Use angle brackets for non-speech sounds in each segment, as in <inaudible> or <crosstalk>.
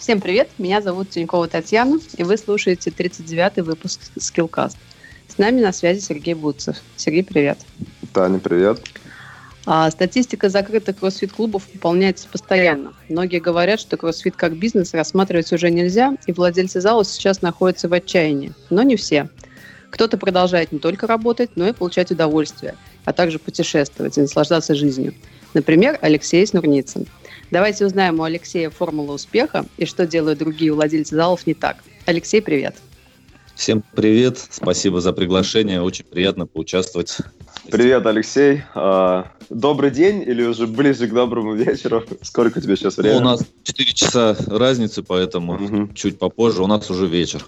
Всем привет, меня зовут Тинькова Татьяна, и вы слушаете 39-й выпуск Skillcast. С нами на связи Сергей Буцев. Сергей, привет. Таня, привет. А, статистика закрытых кроссфит-клубов пополняется постоянно. Многие говорят, что кроссфит как бизнес рассматривать уже нельзя, и владельцы зала сейчас находятся в отчаянии. Но не все. Кто-то продолжает не только работать, но и получать удовольствие, а также путешествовать и наслаждаться жизнью. Например, Алексей Снурницын – Давайте узнаем у Алексея формулу успеха и что делают другие владельцы залов не так. Алексей, привет. Всем привет, спасибо за приглашение, очень приятно поучаствовать. Привет, Алексей. А, добрый день или уже ближе к доброму вечеру? Сколько тебе сейчас времени? У нас 4 часа разницы, поэтому угу. чуть попозже у нас уже вечер.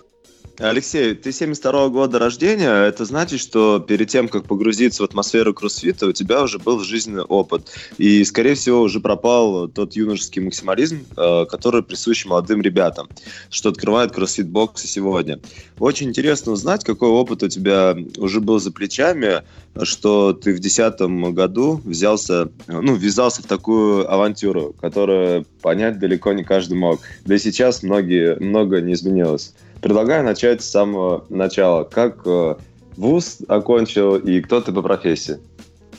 Алексей, ты 72 -го года рождения, это значит, что перед тем, как погрузиться в атмосферу кроссфита, у тебя уже был жизненный опыт. И, скорее всего, уже пропал тот юношеский максимализм, э, который присущ молодым ребятам, что открывает кроссфит-боксы сегодня. Очень интересно узнать, какой опыт у тебя уже был за плечами, что ты в 2010 году взялся, ну, ввязался в такую авантюру, которую понять далеко не каждый мог. Да и сейчас многие, много не изменилось. Предлагаю начать с самого начала. Как э, вуз окончил и кто ты по профессии?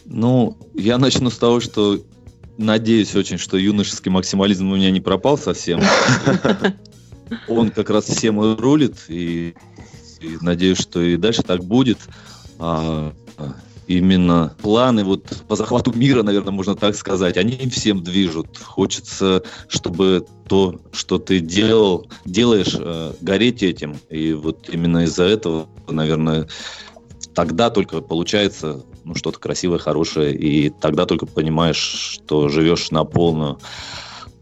Ну, я начну с того, что надеюсь очень, что юношеский максимализм у меня не пропал совсем. <laughs> Он как раз всем и рулит, и, и надеюсь, что и дальше так будет. А, именно планы вот по захвату мира, наверное, можно так сказать, они всем движут. Хочется, чтобы то, что ты делал, делаешь, э, гореть этим. И вот именно из-за этого, наверное, тогда только получается ну, что-то красивое, хорошее, и тогда только понимаешь, что живешь на полную.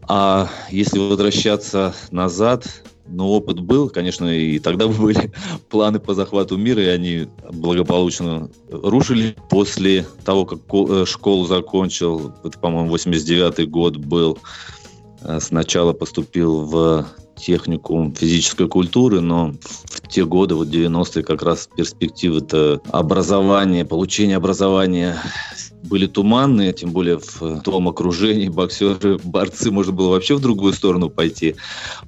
А если возвращаться назад, но опыт был, конечно, и тогда <laughs> были планы по захвату мира, и они благополучно рушили. После того, как э, школу закончил, это, по-моему, 89-й год был, э, сначала поступил в техникум физической культуры, но в те годы, вот 90-е, как раз перспективы это образование, получение образования были туманные, тем более в том окружении боксеры, борцы, можно было вообще в другую сторону пойти.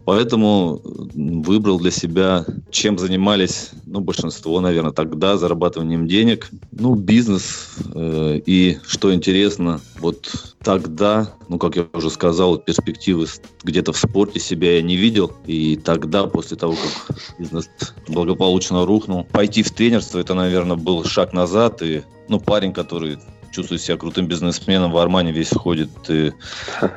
Поэтому выбрал для себя, чем занимались, ну, большинство, наверное, тогда, зарабатыванием денег. Ну, бизнес. Э, и, что интересно, вот тогда, ну, как я уже сказал, перспективы где-то в спорте себя я не видел. И тогда, после того, как бизнес благополучно рухнул, пойти в тренерство, это, наверное, был шаг назад. И, ну, парень, который чувствует себя крутым бизнесменом, в Армане весь ходит и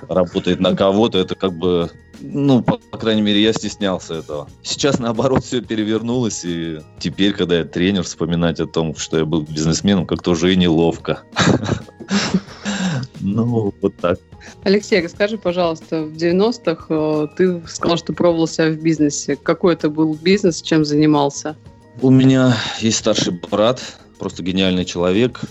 работает на кого-то, это как бы, ну, по, по крайней мере, я стеснялся этого. Сейчас, наоборот, все перевернулось, и теперь, когда я тренер, вспоминать о том, что я был бизнесменом, как-то уже и неловко. <laughs> Ну, вот так. Алексей, расскажи, пожалуйста, в 90-х э, ты сказал, что пробовал себя в бизнесе. Какой это был бизнес, чем занимался? У меня есть старший брат, просто гениальный человек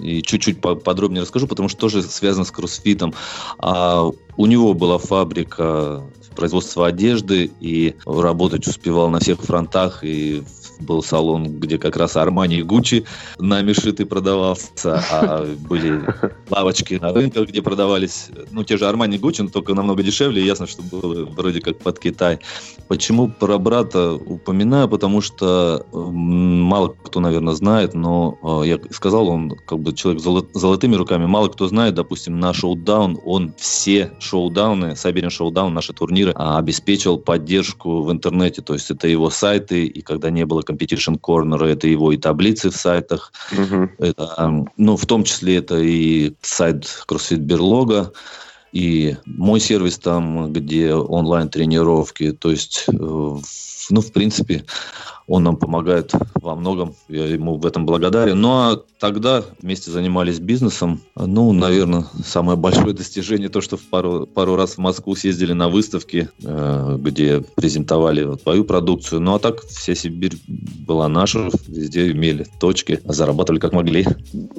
и чуть-чуть подробнее расскажу, потому что тоже связано с кроссфитом. А у него была фабрика производства одежды, и работать успевал на всех фронтах, и был салон, где как раз Армани и Гуччи нами шитый продавался, а были лавочки на рынках, где продавались, ну, те же Армани и Гуччи, но только намного дешевле, и ясно, что было вроде как под Китай. Почему про брата упоминаю? Потому что мало кто, наверное, знает, но а, я сказал, он как бы человек золотыми руками, мало кто знает, допустим, на шоу-даун, он все шоу-дауны, Сайберин шоу-даун, наши турниры, а, обеспечил поддержку в интернете, то есть это его сайты, и когда не было Competition Corner, это его и таблицы в сайтах, uh-huh. это, ну, в том числе это и сайт CrossFit Берлога, и мой сервис там, где онлайн-тренировки, то есть, э, ну, в принципе, он нам помогает во многом, я ему в этом благодарен. Ну а тогда вместе занимались бизнесом. Ну, наверное, самое большое <laughs> достижение то, что в пару, пару раз в Москву съездили на выставки, э, где презентовали твою продукцию. Ну а так вся Сибирь была наша, везде имели точки, зарабатывали как могли.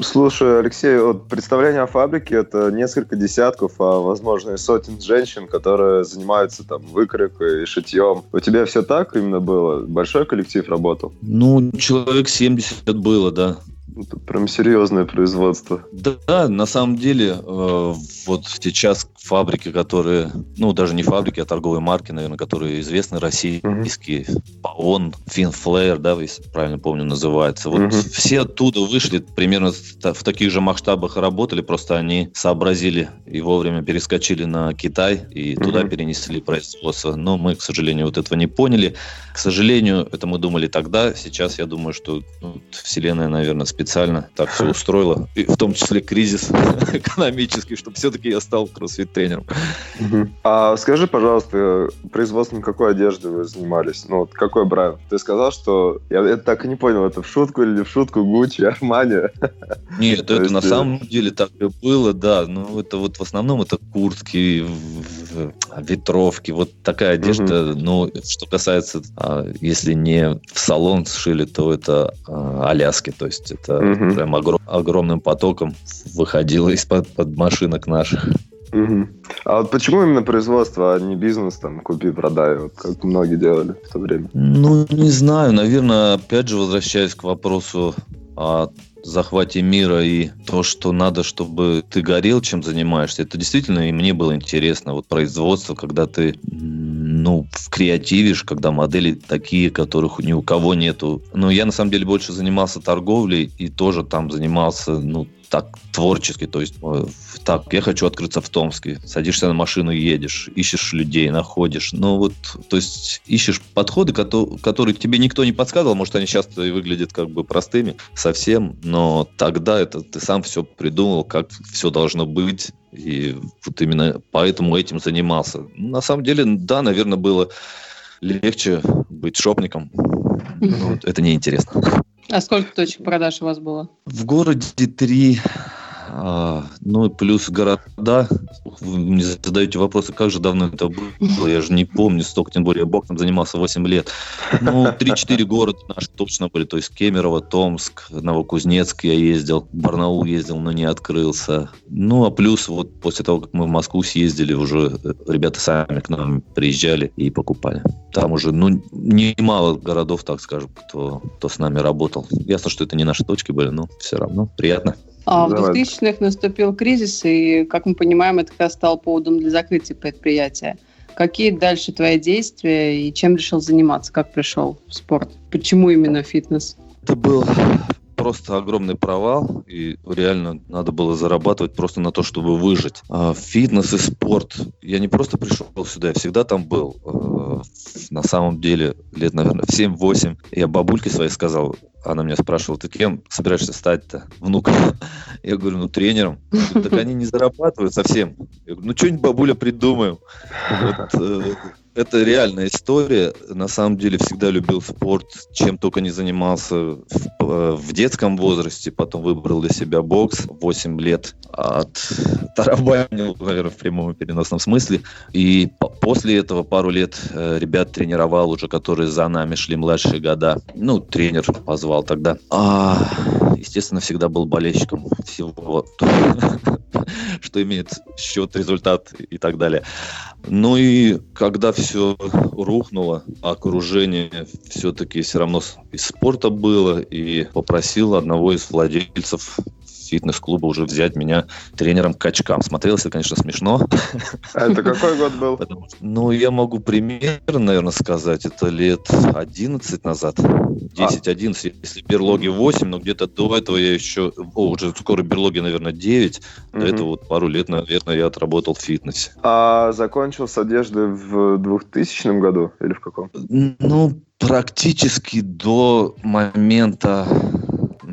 Слушай, Алексей, вот представление о фабрике это несколько десятков, а возможно и сотен женщин, которые занимаются там выкройкой и шитьем. У тебя все так именно было? Большой коллектив работал? Ну, человек 70 было, да. Это прям серьезное производство. Да, на самом деле, э, вот сейчас фабрики, которые, ну, даже не фабрики, а торговые марки, наверное, которые известны российские, Паон, Финфлэр, да, если правильно помню, называется. Вот uh все оттуда вышли, примерно в таких же масштабах работали, просто они сообразили и вовремя перескочили на Китай и uh туда перенесли производство. Но мы, к сожалению, вот этого не поняли. К сожалению, это мы думали тогда. Сейчас я думаю, что ну, Вселенная, наверное, специально так все устроила, и в том числе кризис <laughs> экономический, чтобы все-таки я стал кроссфит-тренером. А скажи, пожалуйста, производством какой одежды вы занимались? Ну, вот какой бренд? Ты сказал, что... Я, так и не понял, это в шутку или не в шутку? Гуччи, Армани? <laughs> Нет, это есть... на э, самом деле так и было, да. Ну, это вот в основном это куртки, ветровки, вот такая одежда. Угу. Ну, что касается, а, если не в салон сшили, то это а, Аляски, то есть это угу. прям огром, огромным потоком выходило из-под под машинок наших. Угу. А вот почему именно производство, а не бизнес, там, купи-продай, вот, как многие делали в то время? Ну, не знаю, наверное, опять же, возвращаясь к вопросу о захвате мира и то, что надо, чтобы ты горел, чем занимаешься, это действительно и мне было интересно. Вот производство, когда ты ну, креативишь, когда модели такие, которых ни у кого нету. Но я на самом деле больше занимался торговлей и тоже там занимался, ну, так творчески, то есть э, так, я хочу открыться в Томске, садишься на машину и едешь, ищешь людей, находишь, ну вот, то есть ищешь подходы, которые, тебе никто не подсказывал, может они сейчас и выглядят как бы простыми совсем, но тогда это ты сам все придумал, как все должно быть, и вот именно поэтому этим занимался. На самом деле, да, наверное, было легче быть шопником, но это неинтересно. А сколько точек продаж у вас было? В городе три ну, плюс города. Вы мне задаете вопросы, как же давно это было, я же не помню столько, тем более я там занимался 8 лет. Ну, 3-4 города наши точно были, то есть Кемерово, Томск, Новокузнецк я ездил, Барнаул ездил, но не открылся. Ну, а плюс вот после того, как мы в Москву съездили, уже ребята сами к нам приезжали и покупали. Там уже, ну, немало городов, так скажем, кто, кто с нами работал. Ясно, что это не наши точки были, но все равно приятно. А в 2000-х наступил кризис, и, как мы понимаем, это как раз стал поводом для закрытия предприятия. Какие дальше твои действия и чем решил заниматься? Как пришел в спорт? Почему именно фитнес? Это был просто огромный провал, и реально надо было зарабатывать просто на то, чтобы выжить. А фитнес и спорт. Я не просто пришел сюда, я всегда там был. А, на самом деле, лет, наверное, в 7-8 я бабульке своей сказал, она меня спрашивала, ты кем собираешься стать-то, внук? <laughs> Я говорю, ну, тренером. так они не зарабатывают совсем. Я говорю, ну, что-нибудь, бабуля, придумаем. Вот, э, это реальная история. На самом деле всегда любил спорт, чем только не занимался в, э, в детском возрасте. Потом выбрал для себя бокс. 8 лет от <laughs> тарабанил, наверное, в прямом и переносном смысле. И после этого пару лет э, ребят тренировал уже, которые за нами шли младшие года. Ну, тренер позвал тогда. А, естественно, всегда был болельщиком всего, <laughs> что имеет счет, результат и так далее. Ну и когда все рухнуло, окружение все-таки все равно из спорта было, и попросил одного из владельцев фитнес-клуба уже взять меня тренером качкам. Смотрелось это, конечно, смешно. А это какой год был? <laughs> Потому, ну, я могу примерно, наверное, сказать, это лет 11 назад. 10-11, а. если берлоги 8, но где-то до этого я еще, о, уже скоро берлоги, наверное, 9. До угу. этого вот пару лет, наверное, я отработал в фитнесе. А закончил с одежды в 2000 году или в каком? Ну, практически до момента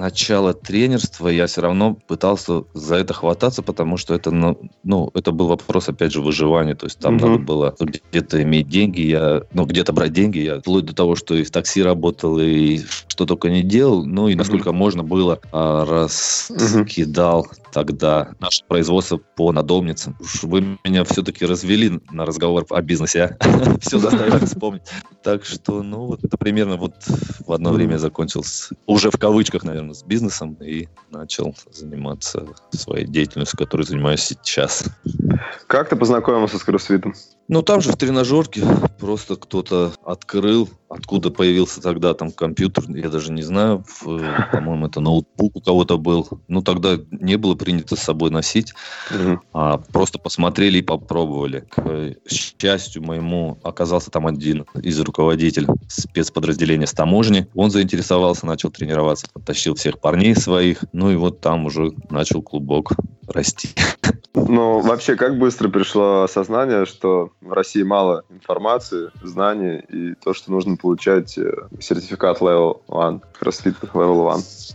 начала тренерства я все равно пытался за это хвататься, потому что это, ну, ну это был вопрос, опять же, выживания. То есть там угу. надо было где-то иметь деньги, я, ну, где-то брать деньги. Я вплоть до того, что и в такси работал, и что только не делал. Ну, и насколько угу. можно было, а, раскидал угу. Тогда наше производство по надомницам. Уж вы меня все-таки развели на разговор о бизнесе, а? <laughs> Все заставили вспомнить. Так что, ну, вот это примерно вот в одно время закончил уже в кавычках, наверное, с бизнесом и начал заниматься своей деятельностью, которой занимаюсь сейчас. Как ты познакомился с кроссфитом? Ну, там же в тренажерке просто кто-то открыл, откуда появился тогда там компьютер, я даже не знаю, по-моему, это ноутбук у кого-то был. Ну, тогда не было принято с собой носить, угу. а просто посмотрели и попробовали. К счастью моему оказался там один из руководителей спецподразделения с таможни. Он заинтересовался, начал тренироваться, подтащил всех парней своих, ну и вот там уже начал клубок расти. Ну, вообще, как быстро пришло осознание, что в России мало информации, знаний и то, что нужно получать э, сертификат Level 1, CrossFit Level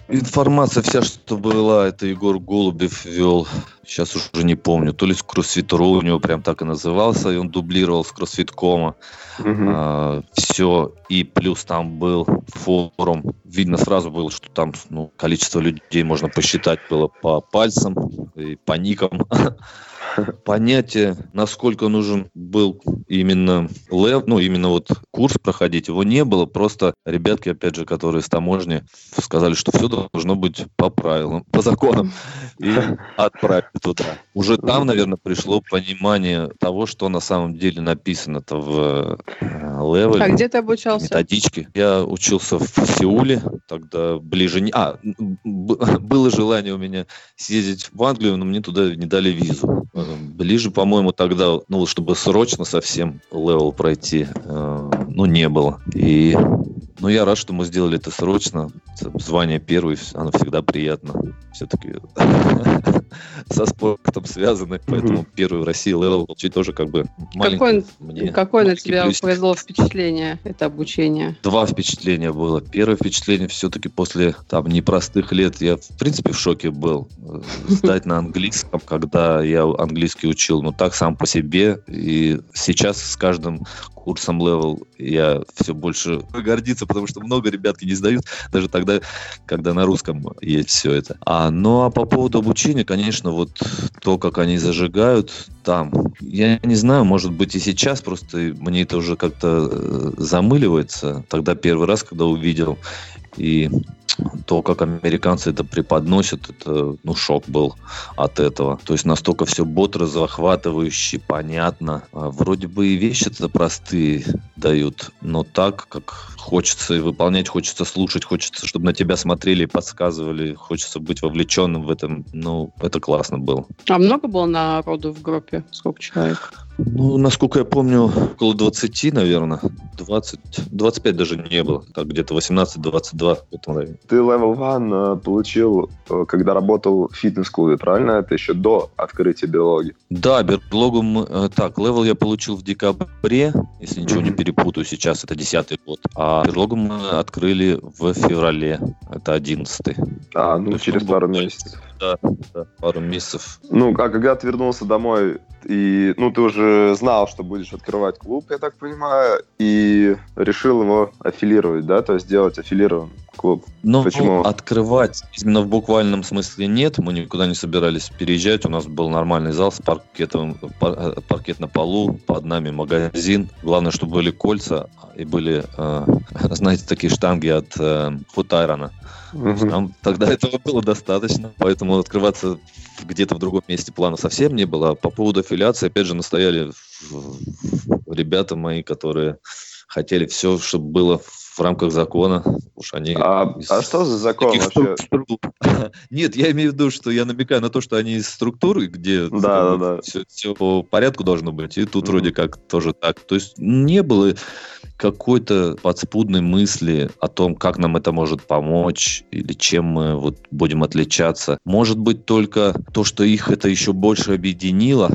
1? Информация вся, что была, это Егор Голубев вел сейчас уже не помню, то ли с CrossFit.ru у него прям так и назывался, и он дублировал с CrossFit.com. Угу. А, все, и плюс там был форум. Видно сразу было, что там ну, количество людей можно посчитать было по пальцам и по никам. <laughs> <laughs> понятие, насколько нужен был именно лев, ну, именно вот курс проходить, его не было. Просто ребятки, опять же, которые с таможни, сказали, что все должно быть по правилам, по законам. И <laughs> отправили туда. Уже там, наверное, пришло понимание того, что на самом деле написано-то в левеле. А где ты обучался? Методички. Я учился в Сеуле, тогда ближе... Не... А, <laughs> было желание у меня съездить в Англию, но мне туда не дали визу. Ближе, по-моему, тогда, ну, чтобы срочно совсем level пройти, э, ну, не было. И ну, я рад, что мы сделали это срочно. Звание первый, оно всегда приятно. Все-таки <laughs> со спортом связаны, поэтому первый в России level получить тоже как бы Какое, мне, какое на тебя плюсик. произвело впечатление, это обучение? Два впечатления было. Первое впечатление все-таки после там непростых лет, я в принципе в шоке был. <laughs> Сдать на английском, когда я английский учил, ну так сам по себе. И сейчас с каждым курсом Level я все больше гордиться, потому что много ребятки не сдают, даже тогда, когда на русском есть все это. А, ну а по поводу обучения, конечно, вот то, как они зажигают там, я не знаю, может быть и сейчас, просто мне это уже как-то э, замыливается. Тогда первый раз, когда увидел, и то, как американцы это преподносят, это, ну, шок был от этого. То есть настолько все бодро, захватывающе, понятно. А вроде бы и вещи это простые дают, но так, как хочется и выполнять, хочется слушать, хочется, чтобы на тебя смотрели и подсказывали, хочется быть вовлеченным в этом. Ну, это классно было. А много было народу в группе? Сколько человек? Ну, насколько я помню, около 20, наверное. 20, 25 даже не было. Так, где-то 18-22 в этом районе. Ты Level 1 э, получил, э, когда работал в фитнес-клубе, правильно? Это еще до открытия берлоги. Да, берлогу мы... Э, так, level я получил в декабре, если ничего не перепутаю, сейчас это 10 год. А берлогу мы открыли в феврале, это 11 А, ну, через пару месяцев. Да, да, пару месяцев. Ну, а когда ты вернулся домой, и, ну, ты уже знал, что будешь открывать клуб, я так понимаю, и решил его аффилировать, да, то есть сделать аффилированный клуб. Ну, Почему? открывать именно в буквальном смысле нет, мы никуда не собирались переезжать, у нас был нормальный зал с паркетом, паркет на полу, под нами магазин, главное, чтобы были кольца и были, э, <laughs> знаете, такие штанги от э, Футайрона. Нам тогда <laughs> этого было достаточно, поэтому открываться где-то в другом месте плана совсем не было. По поводу аффилиации, опять же, настояли ребята мои, которые хотели все, чтобы было в рамках закона. Уж они а, а что за закон вообще? <laughs> Нет, я имею в виду, что я намекаю на то, что они из структуры, где да, да, да. Все, все по порядку должно быть, и тут mm-hmm. вроде как тоже так. То есть не было какой-то подспудной мысли о том, как нам это может помочь или чем мы вот будем отличаться. Может быть, только то, что их это еще больше объединило,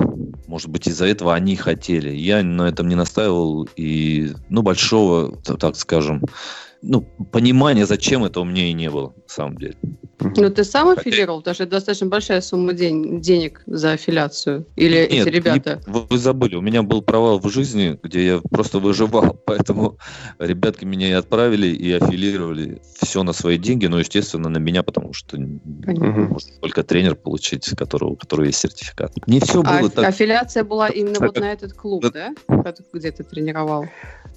может быть, из-за этого они хотели. Я на этом не настаивал, и, ну, большого, так скажем, ну, понимания, зачем это у меня и не было, на самом деле. Ну, ты сам аффилировал? Потому что это достаточно большая сумма день, денег за аффилиацию. Или Нет, эти ребята? Не, вы забыли, у меня был провал в жизни, где я просто выживал, <laughs> поэтому ребятки меня и отправили, и аффилировали все на свои деньги, но, естественно, на меня, потому что Понятно. может только тренер получить, которого, у которого есть сертификат. Не все А было так. аффилиация была именно Так, вот на этот клуб, да? Где ты тренировал?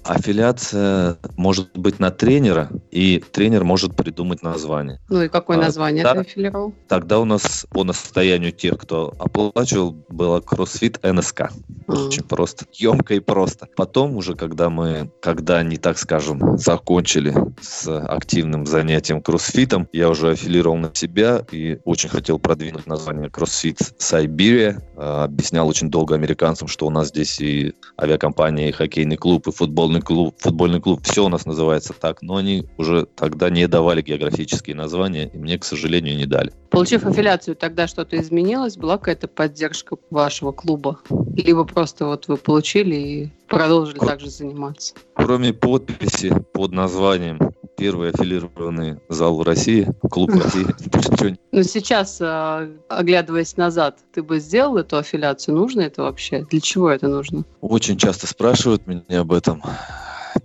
Аффилиация может быть на тренера, и тренер может придумать название. Ну и какое А, название да. ты аффилировал? Тогда у нас по настоянию тех, кто оплачивал, было CrossFit НСК. А. Очень просто. Емко и просто. Потом уже, когда мы, когда они, так скажем, закончили с активным занятием кроссфитом, я уже аффилировал на себя и очень хотел продвинуть название CrossFit Siberia. А, Объяснял очень долго американцам, что у нас здесь и авиакомпания, и хоккейный клуб, и футбольный клуб, футбольный клуб, все у нас называется так. Но они уже тогда не давали географические названия, и мне, к сожалению, не дали. Получив аффилиацию, тогда что-то изменилось? Была какая-то поддержка вашего клуба? Либо просто вот вы получили и продолжили Ко- также заниматься? Кроме подписи под названием «Первый аффилированный зал в России», клуб России, <laughs> Но сейчас, а, оглядываясь назад, ты бы сделал эту аффилиацию? Нужно это вообще? Для чего это нужно? Очень часто спрашивают меня об этом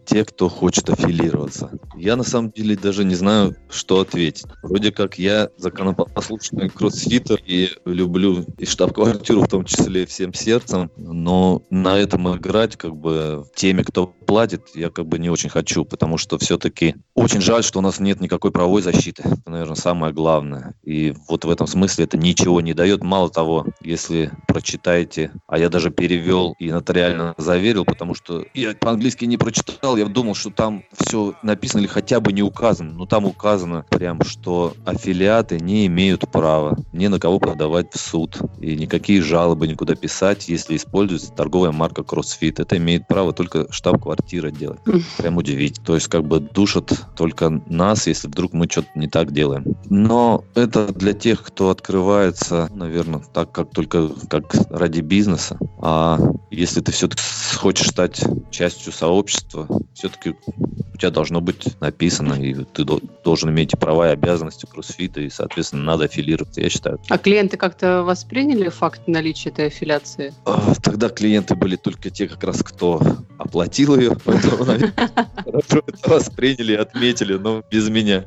те, кто хочет аффилироваться. Я на самом деле даже не знаю, что ответить. Вроде как я законопослушный кроссфитер и люблю и штаб-квартиру в том числе всем сердцем, но на этом играть как бы теме, кто платит, я как бы не очень хочу, потому что все-таки очень жаль, что у нас нет никакой правовой защиты. Это, наверное, самое главное. И вот в этом смысле это ничего не дает. Мало того, если прочитаете, а я даже перевел и нотариально заверил, потому что я по-английски не прочитал, я думал, что там все написано или хотя бы не указано. Но там указано прям, что аффилиаты не имеют права ни на кого подавать в суд. И никакие жалобы никуда писать, если используется торговая марка CrossFit. Это имеет право только штаб-квартира делать. Прям удивить. То есть как бы душат только нас, если вдруг мы что-то не так делаем. Но это для тех, кто открывается, наверное, так как только как ради бизнеса. А если ты все-таки хочешь стать частью сообщества, все-таки у тебя должно быть написано, и ты до- должен иметь права и обязанности кроссфита, и, соответственно, надо аффилироваться, я считаю. А клиенты как-то восприняли факт наличия этой аффилиации? А, Тогда клиенты были только те, как раз, кто оплатил ее, поэтому, наверное, <laughs> восприняли и отметили, но без меня.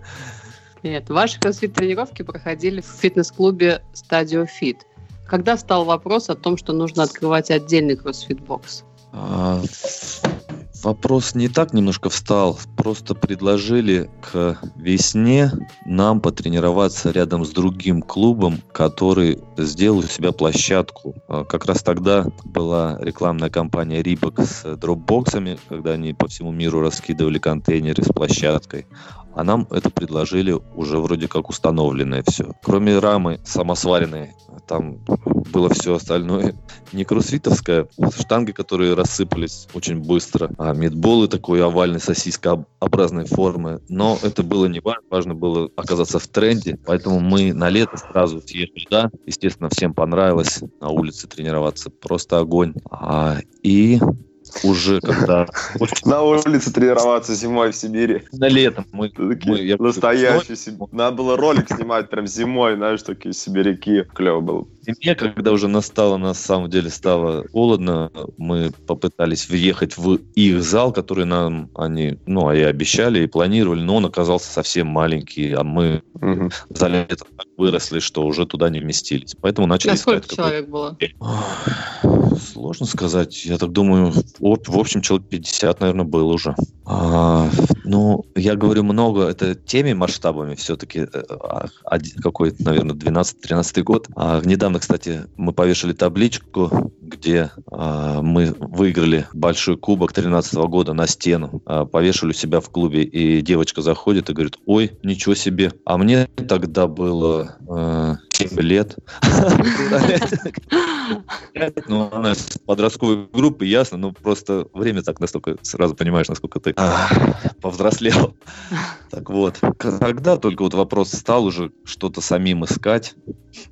Нет, ваши кроссфит-тренировки проходили в фитнес-клубе Stadio Fit. Когда встал вопрос о том, что нужно открывать отдельный кроссфит-бокс? Вопрос не так немножко встал, просто предложили к весне нам потренироваться рядом с другим клубом, который сделал у себя площадку. А, Как раз тогда была рекламная кампания Reebok с дропбоксами, когда они по всему миру раскидывали контейнеры с площадкой. А нам это предложили уже вроде как установленное все. Кроме рамы самосваренной, там было все остальное не кроссфитовская, штанги, которые рассыпались очень быстро, а мидболы такой овальной сосискообразной формы. Но это было не важно, важно было оказаться в тренде, поэтому мы на лето сразу съехали туда. Естественно, всем понравилось на улице тренироваться, просто огонь. А, и уже <laughs> когда На улице тренироваться зимой в Сибири. на летом мы, мы- я- настоящие сиб- Надо было ролик снимать прям зимой, знаешь, такие сибиряки. Клево было. зиме, когда уже настало, на самом деле стало холодно, мы попытались въехать в их зал, который нам они, ну, и обещали, и планировали, но он оказался совсем маленький, а мы Мгм. за лето так выросли, что уже туда не вместились. Поэтому начали А сколько человек было? Сложно сказать. Я так думаю, в, общем, человек 50, наверное, был уже. А, ну, я говорю много, это теми масштабами все-таки. Какой, наверное, 12-13 год. А, недавно, кстати, мы повешали табличку, где а, мы выиграли большой кубок 13 года на стену. А, повешали у себя в клубе, и девочка заходит и говорит, ой, ничего себе. А мне тогда было э, 7 лет. <laughs> Ну, она из подростковой группы, ясно, но просто время так настолько, сразу понимаешь, насколько ты повзрослел. Так вот, когда только вот вопрос стал уже что-то самим искать,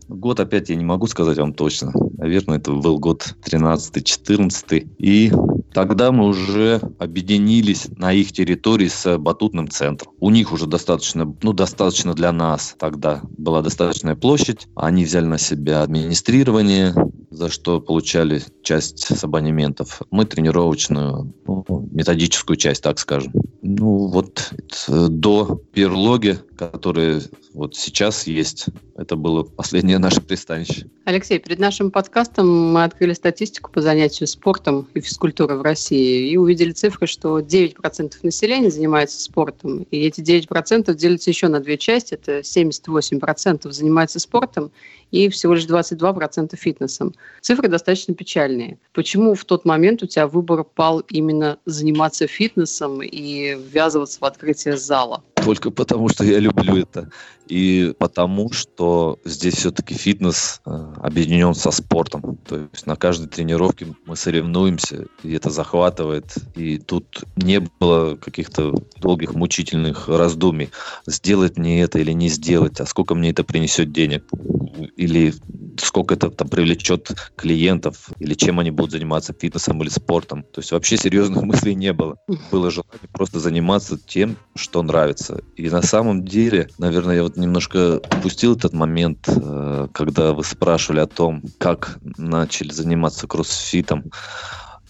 год опять я не могу сказать вам точно. Наверное, это был год 13-14. И Тогда мы уже объединились на их территории с батутным центром. У них уже достаточно, ну, достаточно для нас тогда была достаточная площадь. Они взяли на себя администрирование, за что получали часть с абонементов. Мы тренировочную, ну, методическую часть, так скажем. Ну, вот э, до перлоги, которые вот сейчас есть, это было последнее наше пристанище. Алексей, перед нашим подкастом мы открыли статистику по занятию спортом и физкультурой в России и увидели цифры, что 9% населения занимается спортом, и эти 9% делятся еще на две части. Это 78% занимается спортом и всего лишь 22% фитнесом. Цифры достаточно печальные. Почему в тот момент у тебя выбор пал именно заниматься фитнесом и ввязываться в открытие зала? Только потому, что я люблю это. И потому, что здесь все-таки фитнес э, объединен со спортом. То есть на каждой тренировке мы соревнуемся, и это захватывает. И тут не было каких-то долгих мучительных раздумий. Сделать мне это или не сделать, а сколько мне это принесет денег или сколько это там привлечет клиентов, или чем они будут заниматься, фитнесом или спортом. То есть вообще серьезных <laughs> мыслей не было. Было желание просто заниматься тем, что нравится. И на самом деле, наверное, я вот немножко упустил этот момент, э, когда вы спрашивали о том, как начали заниматься кроссфитом.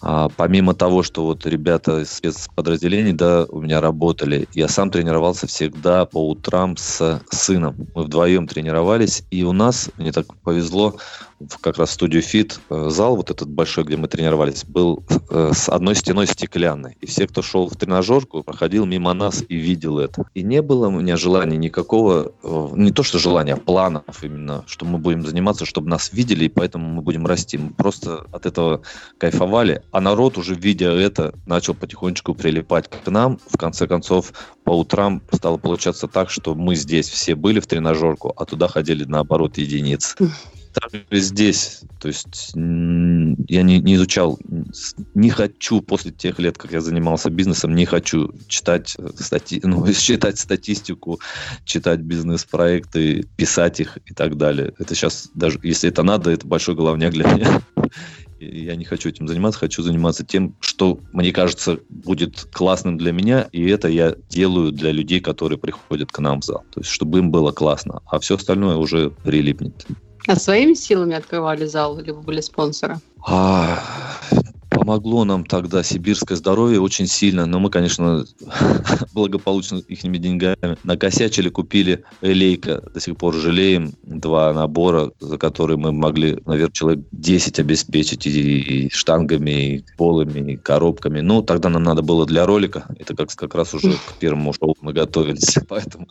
А, помимо того, что вот ребята из спецподразделений, да, у меня работали, я сам тренировался всегда по утрам с сыном. Мы вдвоем тренировались, и у нас, мне так повезло, как раз студию Fit, э, зал вот этот большой, где мы тренировались, был э, с одной стеной стеклянной. И все, кто шел в тренажерку, проходил мимо нас и видел это. И не было у меня желания никакого, э, не то что желания, а планов именно, что мы будем заниматься, чтобы нас видели, и поэтому мы будем расти. Мы просто от этого кайфовали. А народ уже, видя это, начал потихонечку прилипать к нам. В конце концов, по утрам стало получаться так, что мы здесь все были в тренажерку, а туда ходили наоборот единицы также здесь, то есть я не, не изучал, не хочу после тех лет, как я занимался бизнесом, не хочу читать, э, стати, ну, <laughs> читать статистику, читать бизнес-проекты, писать их и так далее. Это сейчас, даже если это надо, это большой головняк для меня. <laughs> Я не хочу этим заниматься, хочу заниматься тем, что, мне кажется, будет классным для меня, и это я делаю для людей, которые приходят к нам в зал. То есть, чтобы им было классно, а все остальное уже прилипнет. А своими силами открывали зал, либо были спонсоры? А, помогло нам тогда сибирское здоровье очень сильно, но мы, конечно, <laughs> благополучно их деньгами накосячили, купили элейка, до сих пор жалеем, два набора, за которые мы могли, наверное, человек 10 обеспечить и, и штангами, и полами, и коробками. Ну, тогда нам надо было для ролика, это как, как раз уже к первому шоу мы готовились, <laughs> поэтому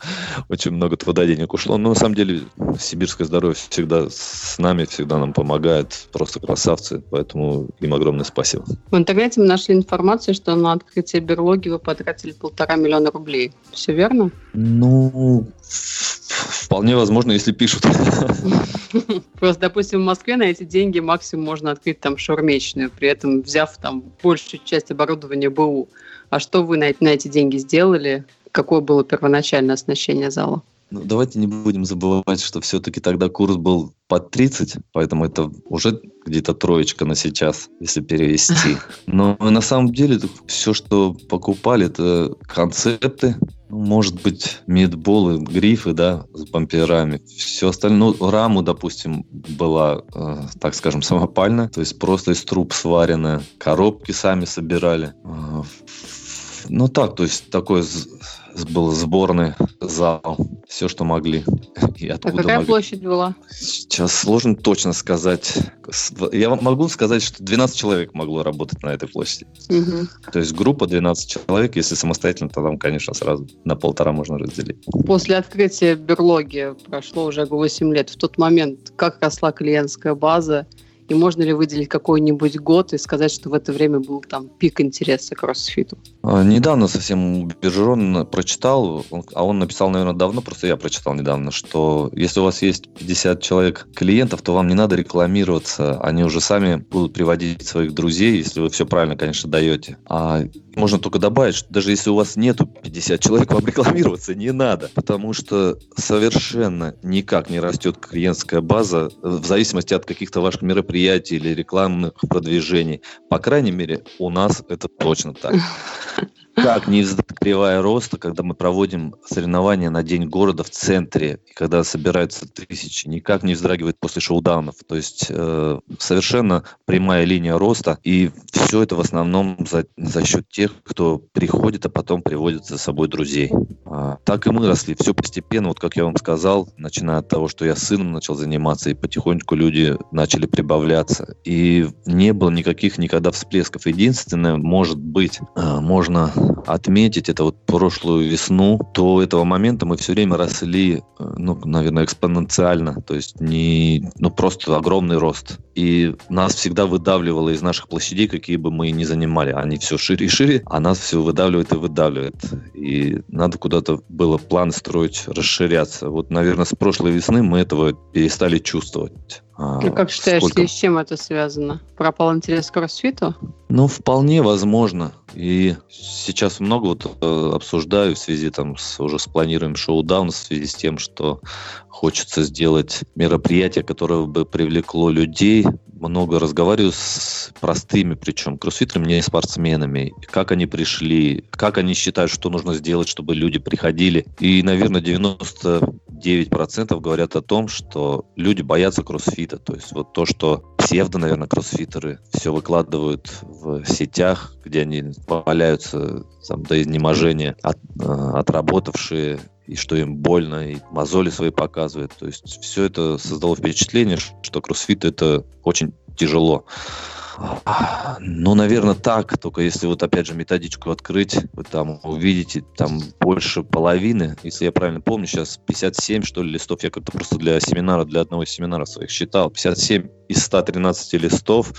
очень много труда денег ушло. Но на самом деле сибирское здоровье всегда с нами, всегда нам помогает, просто красавцы, поэтому им огромное спасибо. В интернете мы нашли информацию, что на открытие берлоги вы потратили полтора миллиона рублей. Все верно? Ну, вполне возможно, если пишут. <laughs> Просто, допустим, в Москве на эти деньги максимум можно открыть там шаурмечную, при этом взяв там большую часть оборудования БУ. А что вы на, на эти деньги сделали? Какое было первоначальное оснащение зала? Ну, давайте не будем забывать, что все-таки тогда курс был под 30, поэтому это уже где-то троечка на сейчас, если перевести. <laughs> Но на самом деле все, что покупали, это концепты, ну, может быть, медболы, грифы, да, с бамперами. Все остальное, ну, раму, допустим, была, э, так скажем, <laughs> самопальная, то есть просто из труб сваренная. Коробки сами собирали. Э, ну так, то есть такой был сборный зал, все, что могли. И а откуда а какая могли. площадь была? Сейчас сложно точно сказать. Я могу сказать, что 12 человек могло работать на этой площади. Угу. То есть группа 12 человек, если самостоятельно, то там, конечно, сразу на полтора можно разделить. После открытия берлоги прошло уже 8 лет. В тот момент как росла клиентская база, и можно ли выделить какой-нибудь год и сказать, что в это время был там пик интереса к кроссфиту? А, недавно совсем Бержерон прочитал, а он написал, наверное, давно, просто я прочитал недавно, что если у вас есть 50 человек клиентов, то вам не надо рекламироваться, они уже сами будут приводить своих друзей, если вы все правильно, конечно, даете. А можно только добавить, что даже если у вас нету 50 человек, вам рекламироваться не надо, потому что совершенно никак не растет клиентская база в зависимости от каких-то ваших мероприятий, мероприятий или рекламных продвижений. По крайней мере, у нас это точно так. <laughs> Как не кривая роста, когда мы проводим соревнования на День города в центре, и когда собираются тысячи, никак не вздрагивает после шоудаунов. То есть э, совершенно прямая линия роста, и все это в основном за, за счет тех, кто приходит, а потом приводит за собой друзей. А, так и мы росли, все постепенно, вот как я вам сказал, начиная от того, что я сыном начал заниматься, и потихоньку люди начали прибавляться. И не было никаких никогда всплесков. Единственное, может быть, э, можно отметить, это вот прошлую весну, до этого момента мы все время росли, э, ну, наверное, экспоненциально, то есть не, ну, просто огромный рост. И нас всегда выдавливало из наших площадей, какие бы мы ни занимали. Они все шире и шире, а нас все выдавливает и выдавливает. И надо куда-то было план строить, расширяться. Вот, наверное, с прошлой весны мы этого перестали чувствовать. А, ну, как считаешь, сколько... с чем это связано? Пропал интерес к кроссфиту? Ну, вполне возможно. И сейчас много вот э, обсуждаю в связи там с уже с планируем шоу-даун, в связи с тем, что хочется сделать мероприятие, которое бы привлекло людей. Много разговариваю с простыми, причем кроссфитерами, не спортсменами. Как они пришли, как они считают, что нужно сделать, чтобы люди приходили. И, наверное, 99% говорят о том, что люди боятся кроссфита. То есть вот то, что псевдо, наверное, кроссфитеры все выкладывают в сетях, где они валяются там, до изнеможения, от, э, отработавшие и что им больно, и мозоли свои показывают. То есть все это создало впечатление, что кроссфит это очень тяжело. Ну, наверное, так, только если вот опять же методичку открыть, вы там увидите там больше половины, если я правильно помню, сейчас 57, что ли, листов, я как-то просто для семинара, для одного из семинаров своих считал, 57 из 113 листов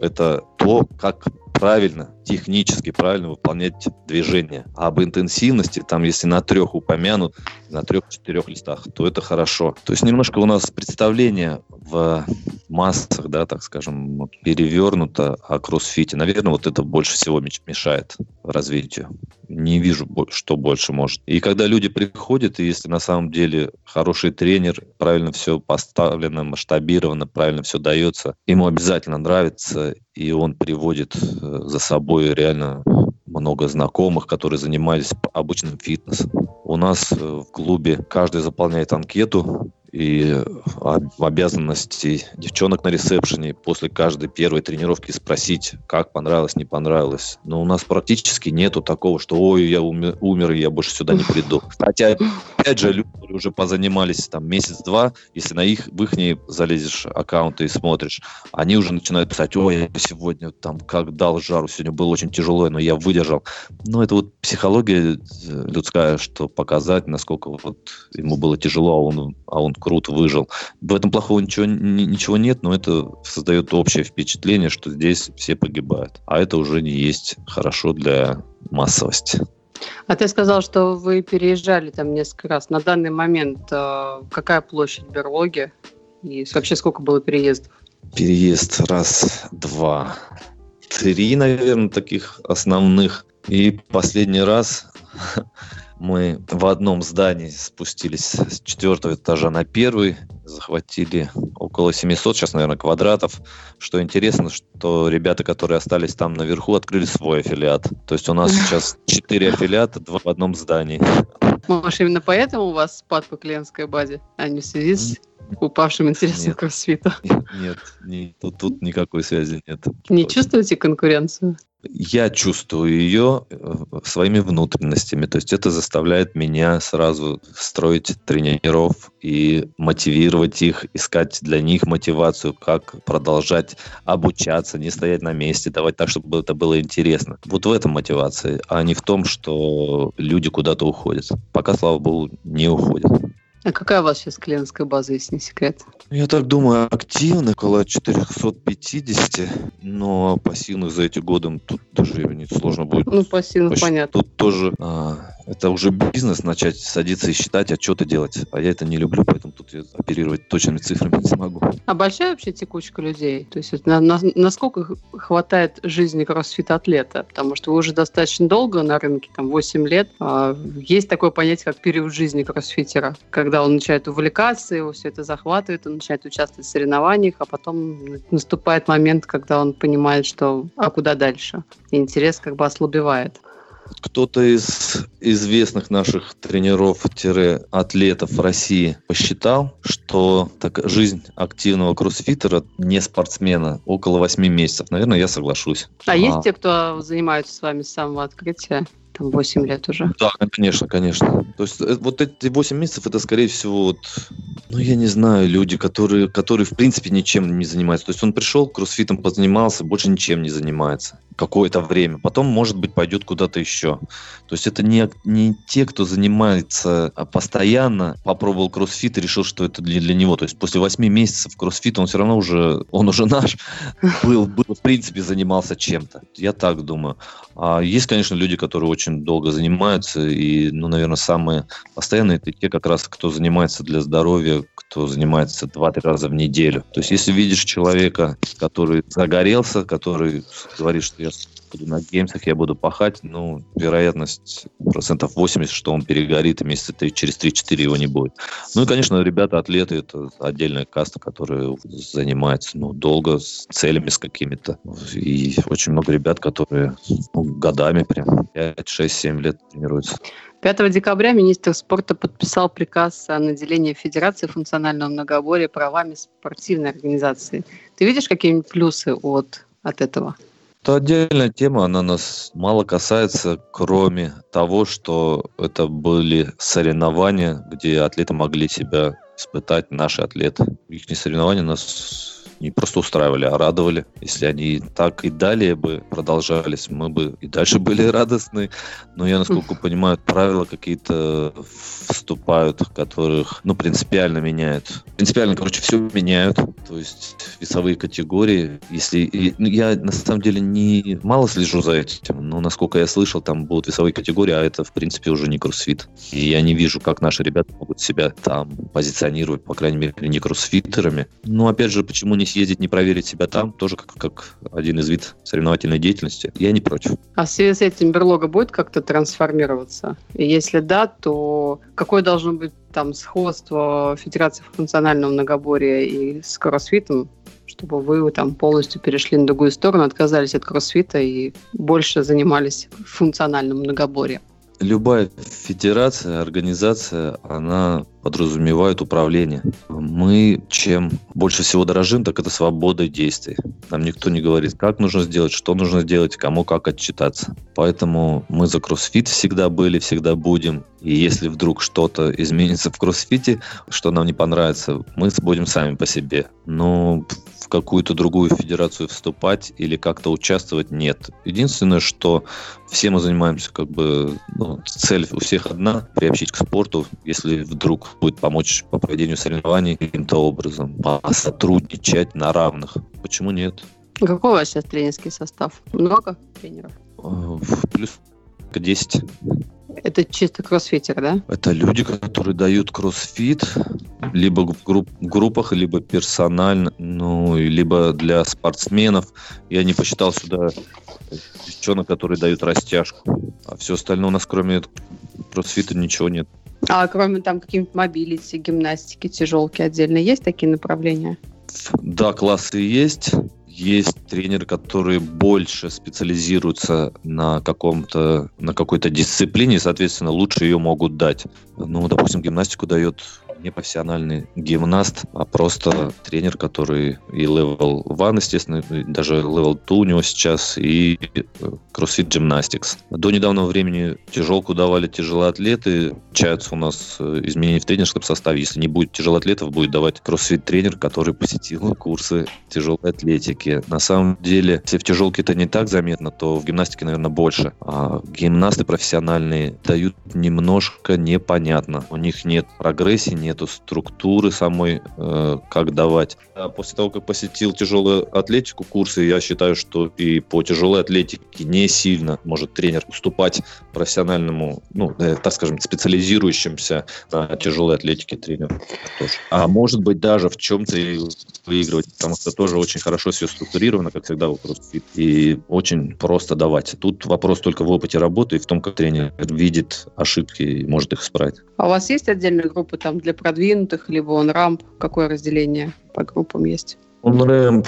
это то, как правильно, технически правильно выполнять движение. А об интенсивности, там, если на трех упомянут, на трех-четырех листах, то это хорошо. То есть немножко у нас представление в массах, да, так скажем, перевернуто о кроссфите. Наверное, вот это больше всего мешает развитию. Не вижу, что больше может. И когда люди приходят, и если на самом деле хороший тренер, правильно все поставлено, масштабировано, правильно все дается, ему обязательно нравится, и он приводит э, за собой реально много знакомых, которые занимались обычным фитнесом. У нас э, в клубе каждый заполняет анкету, и обязанности девчонок на ресепшене после каждой первой тренировки спросить, как понравилось, не понравилось. Но у нас практически нету такого, что ой, я умер, умер я больше сюда не приду. Хотя, опять же, люди уже позанимались там месяц-два, если на их, в их залезешь аккаунты и смотришь, они уже начинают писать, ой, я сегодня там как дал жару, сегодня было очень тяжело, но я выдержал. Но это вот психология э, людская, что показать, насколько вот ему было тяжело, а он, а он круто выжил. В этом плохого ничего, ничего нет, но это создает общее впечатление, что здесь все погибают. А это уже не есть хорошо для массовости. А ты сказал, что вы переезжали там несколько раз. На данный момент э, какая площадь Берлоги? И вообще сколько было переездов? Переезд раз, два, три, наверное, таких основных. И последний раз мы в одном здании спустились с четвертого этажа на первый, захватили около 700, сейчас, наверное, квадратов. Что интересно, что ребята, которые остались там наверху, открыли свой аффилиат. То есть у нас сейчас четыре аффилиата, два в одном здании. Может, именно поэтому у вас спад по клиентской базе, а не в связи с упавшим интересом к кроссфиту? Нет, нет тут, тут никакой связи нет. Не чувствуете конкуренцию? Я чувствую ее э, своими внутренностями. То есть это заставляет меня сразу строить тренеров и мотивировать их, искать для них мотивацию, как продолжать обучаться, не стоять на месте, давать так, чтобы это было интересно. Вот в этом мотивация, а не в том, что люди куда-то уходят. Пока, слава богу, не уходят. А какая у вас сейчас клиентская база, если не секрет? Я так думаю, активно, около 450, но пассивных за эти годы тут даже сложно будет. Ну, пассивных, понятно. Тут тоже а, это уже бизнес, начать садиться и считать, отчеты делать. А я это не люблю, поэтому тут я оперировать точными цифрами не смогу. А большая вообще текучка людей? То есть на, на, насколько хватает жизни кроссфит-атлета? Потому что вы уже достаточно долго на рынке, там 8 лет. А есть такое понятие, как период жизни кроссфитера, когда он начинает увлекаться, его все это захватывает, он начинает участвовать в соревнованиях, а потом наступает момент, когда он понимает, что а куда дальше? И интерес как бы ослабевает кто-то из известных наших тренеров-атлетов России посчитал, что так, жизнь активного кроссфитера, не спортсмена, около 8 месяцев. Наверное, я соглашусь. А, а есть те, кто занимается с вами с самого открытия? там 8 лет уже. Да, конечно, конечно. То есть э, вот эти 8 месяцев это, скорее всего, вот, ну, я не знаю, люди, которые, которые в принципе ничем не занимаются. То есть он пришел, кроссфитом позанимался, больше ничем не занимается какое-то время. Потом, может быть, пойдет куда-то еще. То есть это не, не те, кто занимается а постоянно, попробовал кроссфит и решил, что это для, для него. То есть после 8 месяцев кроссфита он все равно уже, он уже наш, <laughs> был, был в принципе, занимался чем-то. Я так думаю. А есть, конечно, люди, которые очень долго занимаются, и, ну, наверное, самые постоянные это те, как раз, кто занимается для здоровья, кто занимается 2-3 раза в неделю. То есть если видишь человека, который загорелся, который говорит, что я буду на геймсах, я буду пахать, ну, вероятность процентов 80, что он перегорит, и месяца 3, через 3-4 его не будет. Ну и, конечно, ребята, атлеты, это отдельная каста, которая занимается, ну, долго, с целями с какими-то. И очень много ребят, которые ну, годами прям 5, 6, 7 лет тренируются. 5 декабря министр спорта подписал приказ о наделении Федерации функционального многоборья правами спортивной организации. Ты видишь какие-нибудь плюсы от, от этого? Это отдельная тема, она нас мало касается, кроме того, что это были соревнования, где атлеты могли себя испытать, наши атлеты. Их соревнования нас не просто устраивали, а радовали. Если они так и далее бы продолжались, мы бы и дальше <laughs> были радостны. Но я, насколько понимаю, правила какие-то вступают, которых, ну, принципиально меняют. Принципиально, короче, все меняют. То есть весовые категории, если... Ну, я, на самом деле, не мало слежу за этим, но, насколько я слышал, там будут весовые категории, а это, в принципе, уже не кроссфит. И я не вижу, как наши ребята могут себя там позиционировать, по крайней мере, не кроссфитерами. Ну, опять же, почему не съездить, не проверить себя там, тоже как, как один из вид соревновательной деятельности. Я не против. А в связи с этим берлога будет как-то трансформироваться? И если да, то какое должно быть там сходство Федерации функционального многоборья и с кроссфитом, чтобы вы там полностью перешли на другую сторону, отказались от кроссфита и больше занимались функциональным многоборьем? Любая федерация, организация, она подразумевает управление. Мы чем больше всего дорожим, так это свободой действий. Нам никто не говорит, как нужно сделать, что нужно сделать, кому как отчитаться. Поэтому мы за кроссфит всегда были, всегда будем. И если вдруг что-то изменится в кроссфите, что нам не понравится, мы будем сами по себе. Но в какую-то другую федерацию вступать или как-то участвовать нет. Единственное, что все мы занимаемся, как бы, ну, цель у всех одна, приобщить к спорту, если вдруг будет помочь по проведению соревнований каким-то образом, сотрудничать на равных. Почему нет? Какой у вас сейчас тренерский состав? Много тренеров? Э, плюс 10. Это чисто кроссфитер, да? Это люди, которые дают кроссфит, либо в групп, группах, либо персонально, ну, либо для спортсменов. Я не посчитал сюда девчонок, которые дают растяжку. А все остальное у нас, кроме кроссфита, ничего нет. А кроме там каких-нибудь mobility, гимнастики, тяжелки отдельно есть такие направления? Да, классы есть. Есть тренеры, которые больше специализируются на каком-то, на какой-то дисциплине, соответственно, лучше ее могут дать. Ну, допустим, гимнастику дает не профессиональный гимнаст, а просто тренер, который и level 1, естественно, даже level 2 у него сейчас, и CrossFit Gymnastics. До недавнего времени тяжелку давали тяжелоатлеты. Чаются у нас э, изменения в тренерском составе. Если не будет тяжелоатлетов, будет давать CrossFit тренер, который посетил курсы тяжелой атлетики. На самом деле, если в тяжелке это не так заметно, то в гимнастике, наверное, больше. А гимнасты профессиональные дают немножко непонятно. У них нет прогрессии, нету структуры самой, э, как давать. А после того, как посетил тяжелую атлетику курсы, я считаю, что и по тяжелой атлетике не сильно может тренер уступать профессиональному, ну, э, так скажем, специализирующимся на тяжелой атлетике тренеру. Тоже. А может быть даже в чем-то выигрывать, потому что тоже очень хорошо все структурировано, как всегда в CrossFit, и очень просто давать. Тут вопрос только в опыте работы и в том, как тренер видит ошибки и может их исправить. А у вас есть отдельные группы там для продвинутых, либо он рамп? Какое разделение по группам есть? Рэмп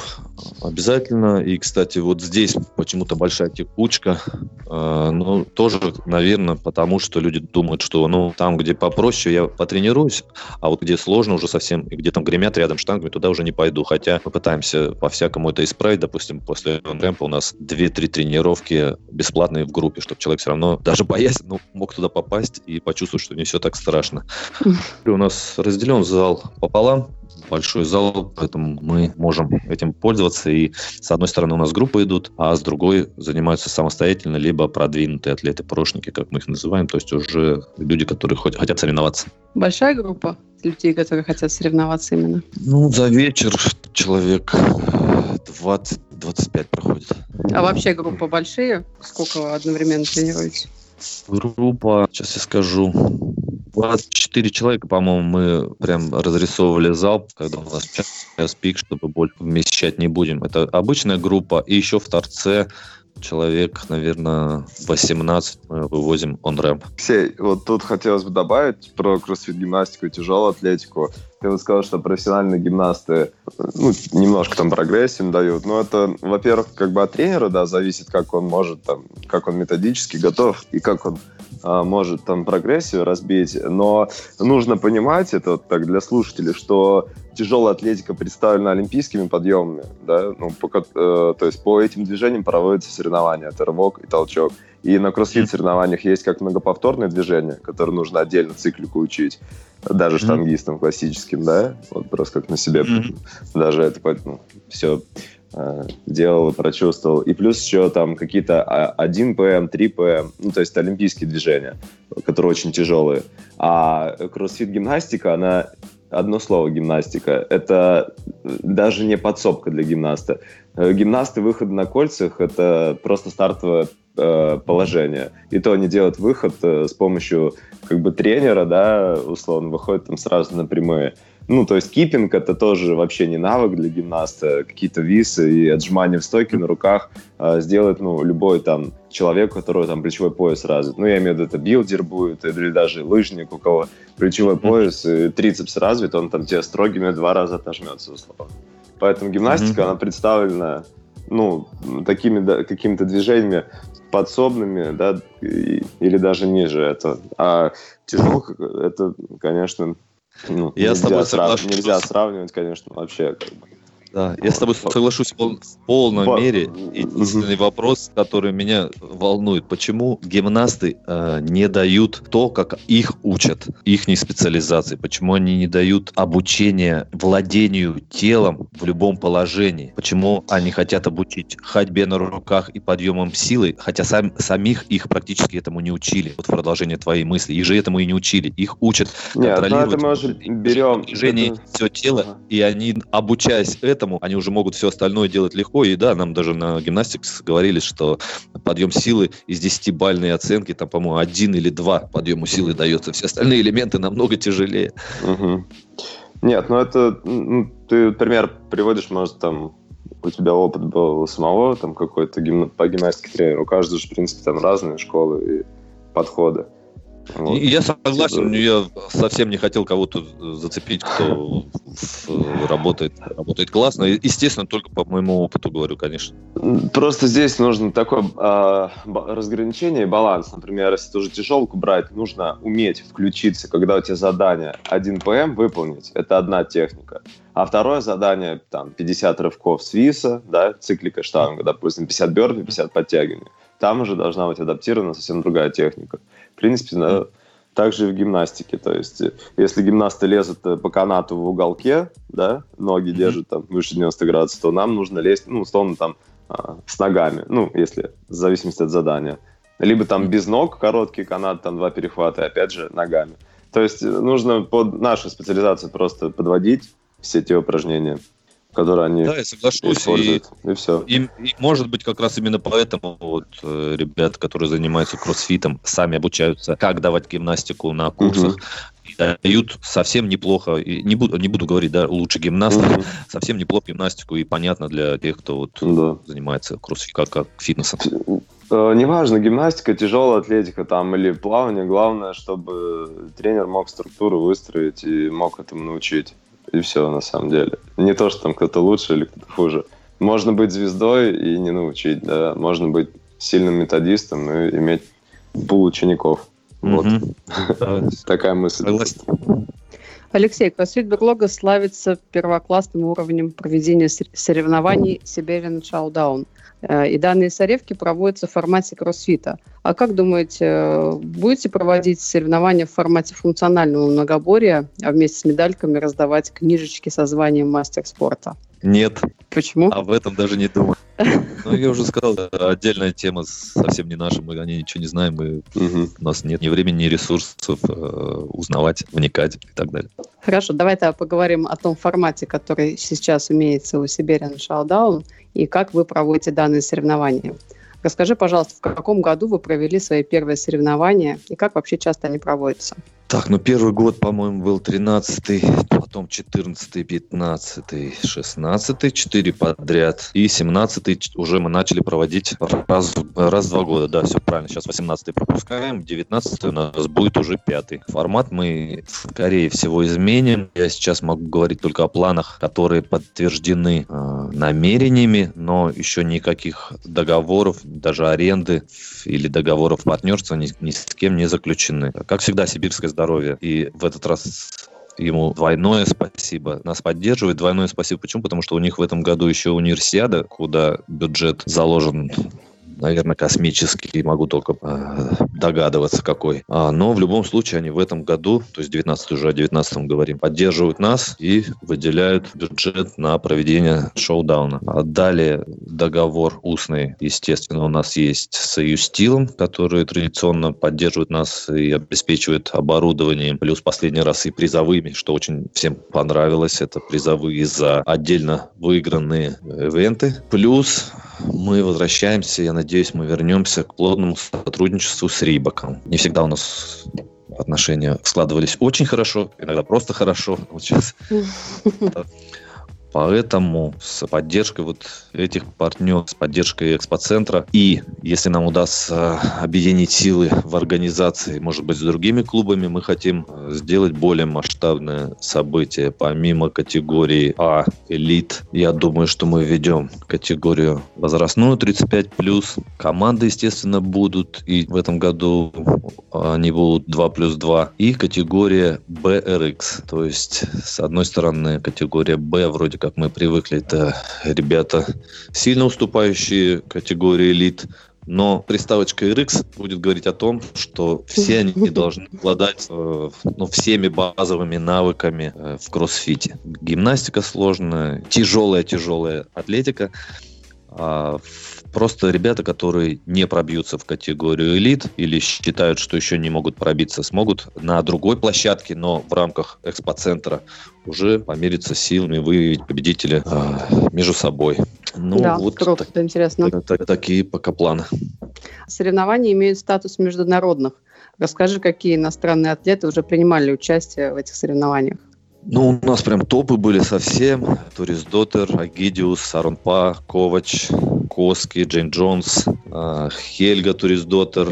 обязательно. И, кстати, вот здесь почему-то большая текучка. Э, ну, тоже, наверное, потому что люди думают, что ну там, где попроще, я потренируюсь, а вот где сложно уже совсем, и где там гремят рядом штангами, туда уже не пойду. Хотя мы пытаемся по-всякому это исправить. Допустим, после рэмпа у нас 2-3 тренировки бесплатные в группе, чтобы человек все равно, даже боясь, ну, мог туда попасть и почувствовать, что не все так страшно. <laughs> У нас разделен зал пополам большой зал, поэтому мы можем этим пользоваться. И с одной стороны у нас группы идут, а с другой занимаются самостоятельно, либо продвинутые атлеты, прошники, как мы их называем, то есть уже люди, которые хоть, хотят соревноваться. Большая группа людей, которые хотят соревноваться именно? Ну, за вечер человек 20-25 проходит. А вообще группа большие? Сколько одновременно тренируете? Группа, сейчас я скажу, 24 человека, по-моему, мы прям разрисовывали зал, когда у нас час пик, чтобы больше вмещать не будем. Это обычная группа, и еще в торце человек, наверное, 18 мы вывозим он рэп. Алексей, вот тут хотелось бы добавить про кроссфит гимнастику и тяжелую атлетику. Ты вот сказал, что профессиональные гимнасты ну, немножко там прогрессию дают. Но это, во-первых, как бы от тренера, да, зависит, как он может, там, как он методически готов и как он может там прогрессию разбить, но нужно понимать, это вот так для слушателей, что тяжелая атлетика представлена олимпийскими подъемами, да, ну, по, э, то есть по этим движениям проводятся соревнования, это рывок и толчок. И на кроссфит соревнованиях есть как многоповторные движения, которые нужно отдельно циклику учить, даже штангистам классическим, да, вот просто как на себе даже это ну, все Э, делал и прочувствовал. И плюс еще там какие-то 1 ПМ, 3 ПМ, ну, то есть олимпийские движения, которые очень тяжелые. А кроссфит-гимнастика, она одно слово гимнастика. Это даже не подсобка для гимнаста. Э, гимнасты выхода на кольцах это просто стартовое э, положение. И то они делают выход э, с помощью как бы тренера, да, условно, выходят там сразу на прямые. Ну, то есть kipping это тоже вообще не навык для гимнаста. Какие-то висы и отжимания в стойке на руках э, сделает, ну, любой там человек, у которого там плечевой пояс развит. Ну, я имею в виду, это билдер будет, или даже лыжник, у кого плечевой пояс и трицепс развит, он там тебе строгими два раза отожмется, условно. Поэтому гимнастика, mm-hmm. она представлена, ну, такими да, какими-то движениями подсобными, да, и, или даже ниже это. А тяжело, это, конечно, ну, я с тобой соглашусь. Нельзя сравнивать, конечно, вообще. Как бы. Да, я с тобой соглашусь в полной По... мере. Единственный вопрос, который меня волнует, почему гимнасты э, не дают то, как их учат, их специализации, почему они не дают обучение владению телом в любом положении, почему они хотят обучить ходьбе на руках и подъемом силы, хотя сам, самих их практически этому не учили. Вот в продолжение твоей мысли, их же этому и не учили. Их учат Нет, ну, контролировать мы уже берем движение это... все тело, ага. и они, обучаясь этому, этому, они уже могут все остальное делать легко. И да, нам даже на гимнастикс говорили, что подъем силы из 10-бальной оценки, там, по-моему, один или два подъему силы дается. Все остальные элементы намного тяжелее. Угу. Нет, ну это, ну, ты пример приводишь, может, там, у тебя опыт был самого, там, какой-то гимна... по гимнастике тренер. У каждого же, в принципе, там разные школы и подходы. Вот. Я согласен, я совсем не хотел кого-то зацепить, кто работает, работает классно. Естественно, только по моему опыту говорю, конечно. Просто здесь нужно такое э, разграничение и баланс. Например, если тоже тяжелку брать, нужно уметь включиться, когда у тебя задание 1 ПМ выполнить. Это одна техника. А второе задание, там, 50 рывков свиса, да, циклика штанга, допустим, 50 бёрпи, 50 подтягиваний. Там уже должна быть адаптирована совсем другая техника. В принципе, также и в гимнастике. То есть, если гимнасты лезут э, по канату в уголке, да, ноги держат там выше 90 градусов, то нам нужно лезть, ну, условно, там, а, с ногами, ну, если, в зависимости от задания. Либо там без ног короткий канат, там два перехвата, и опять же ногами. То есть нужно под нашу специализацию просто подводить все те упражнения, которые они да, я соглашусь, используют. И, и все. И, и может быть как раз именно поэтому вот э, ребята, которые занимаются кроссфитом, сами обучаются, как давать гимнастику на курсах, угу. и дают совсем неплохо, и не буду, не буду говорить, да, лучше гимнаста, угу. совсем неплохо гимнастику, и понятно для тех, кто вот да. занимается кроссфитом, как, как фитнесом. Э, неважно, гимнастика, тяжелая атлетика там или плавание, главное, чтобы тренер мог структуру выстроить и мог этому научить. И все, на самом деле. Не то, что там кто-то лучше или кто-то хуже. Можно быть звездой и не научить, да. Можно быть сильным методистом и иметь пул учеников. Вот. <laughs> Такая мысль. Алексей, кроссфит Берлога славится первоклассным уровнем проведения соревнований Siberian Showdown. Э, и данные соревки проводятся в формате кроссфита. А как думаете, будете проводить соревнования в формате функционального многоборья, а вместе с медальками раздавать книжечки со званием мастер спорта? Нет. Почему? Об этом даже не думаю. Ну, я уже сказал, отдельная тема совсем не наша, мы о ней ничего не знаем, мы, угу. у нас нет ни времени, ни ресурсов э, узнавать, вникать и так далее. Хорошо, давай тогда поговорим о том формате, который сейчас имеется у Siberian Showdown, и как вы проводите данные соревнования. Расскажи, пожалуйста, в каком году вы провели свои первые соревнования и как вообще часто они проводятся? Так, ну первый год, по-моему, был 13-й, потом 14-й, 15-й, 16-й, 4 подряд. И 17-й уже мы начали проводить раз, раз в два года. Да, все правильно. Сейчас 18-й пропускаем, 19-й у нас будет уже пятый. Формат мы, скорее всего, изменим. Я сейчас могу говорить только о планах, которые подтверждены э, намерениями, но еще никаких договоров, даже аренды или договоров партнерства ни, ни с кем не заключены. Как всегда, сибирская здоровья. И в этот раз ему двойное спасибо. Нас поддерживает двойное спасибо. Почему? Потому что у них в этом году еще универсиада, куда бюджет заложен наверное, космический, могу только э, догадываться какой. А, но в любом случае они в этом году, то есть 19 уже о 19 говорим, поддерживают нас и выделяют бюджет на проведение шоу-дауна. А далее договор устный, естественно, у нас есть с Юстилом, который традиционно поддерживает нас и обеспечивает оборудованием, плюс последний раз и призовыми, что очень всем понравилось. Это призовые за отдельно выигранные ивенты. Плюс мы возвращаемся, я надеюсь, мы вернемся к плотному сотрудничеству с Рибаком. Не всегда у нас отношения складывались очень хорошо, иногда просто хорошо. Вот сейчас <laughs> Поэтому с поддержкой вот этих партнеров, с поддержкой экспоцентра и если нам удастся объединить силы в организации, может быть, с другими клубами, мы хотим сделать более масштабное событие. Помимо категории А, элит, я думаю, что мы введем категорию возрастную 35+. Команды, естественно, будут. И в этом году они будут 2 плюс 2. И категория BRX. То есть, с одной стороны, категория B вроде как мы привыкли, это ребята, сильно уступающие категории элит, но приставочка RX будет говорить о том, что все они должны обладать э, ну, всеми базовыми навыками э, в кроссфите. Гимнастика сложная, тяжелая-тяжелая атлетика. А Просто ребята, которые не пробьются в категорию элит или считают, что еще не могут пробиться, смогут на другой площадке, но в рамках экспоцентра уже помериться силами, выявить победителя э, между собой. Ну, да, вот круто, так, интересно. Так, так, такие пока планы. Соревнования имеют статус международных. Расскажи, какие иностранные атлеты уже принимали участие в этих соревнованиях? Ну, у нас прям топы были совсем. Турис Дотер, Агидиус, Саронпа, Ковач, Коски, Джейн Джонс, а, Хельга Турис Дотер.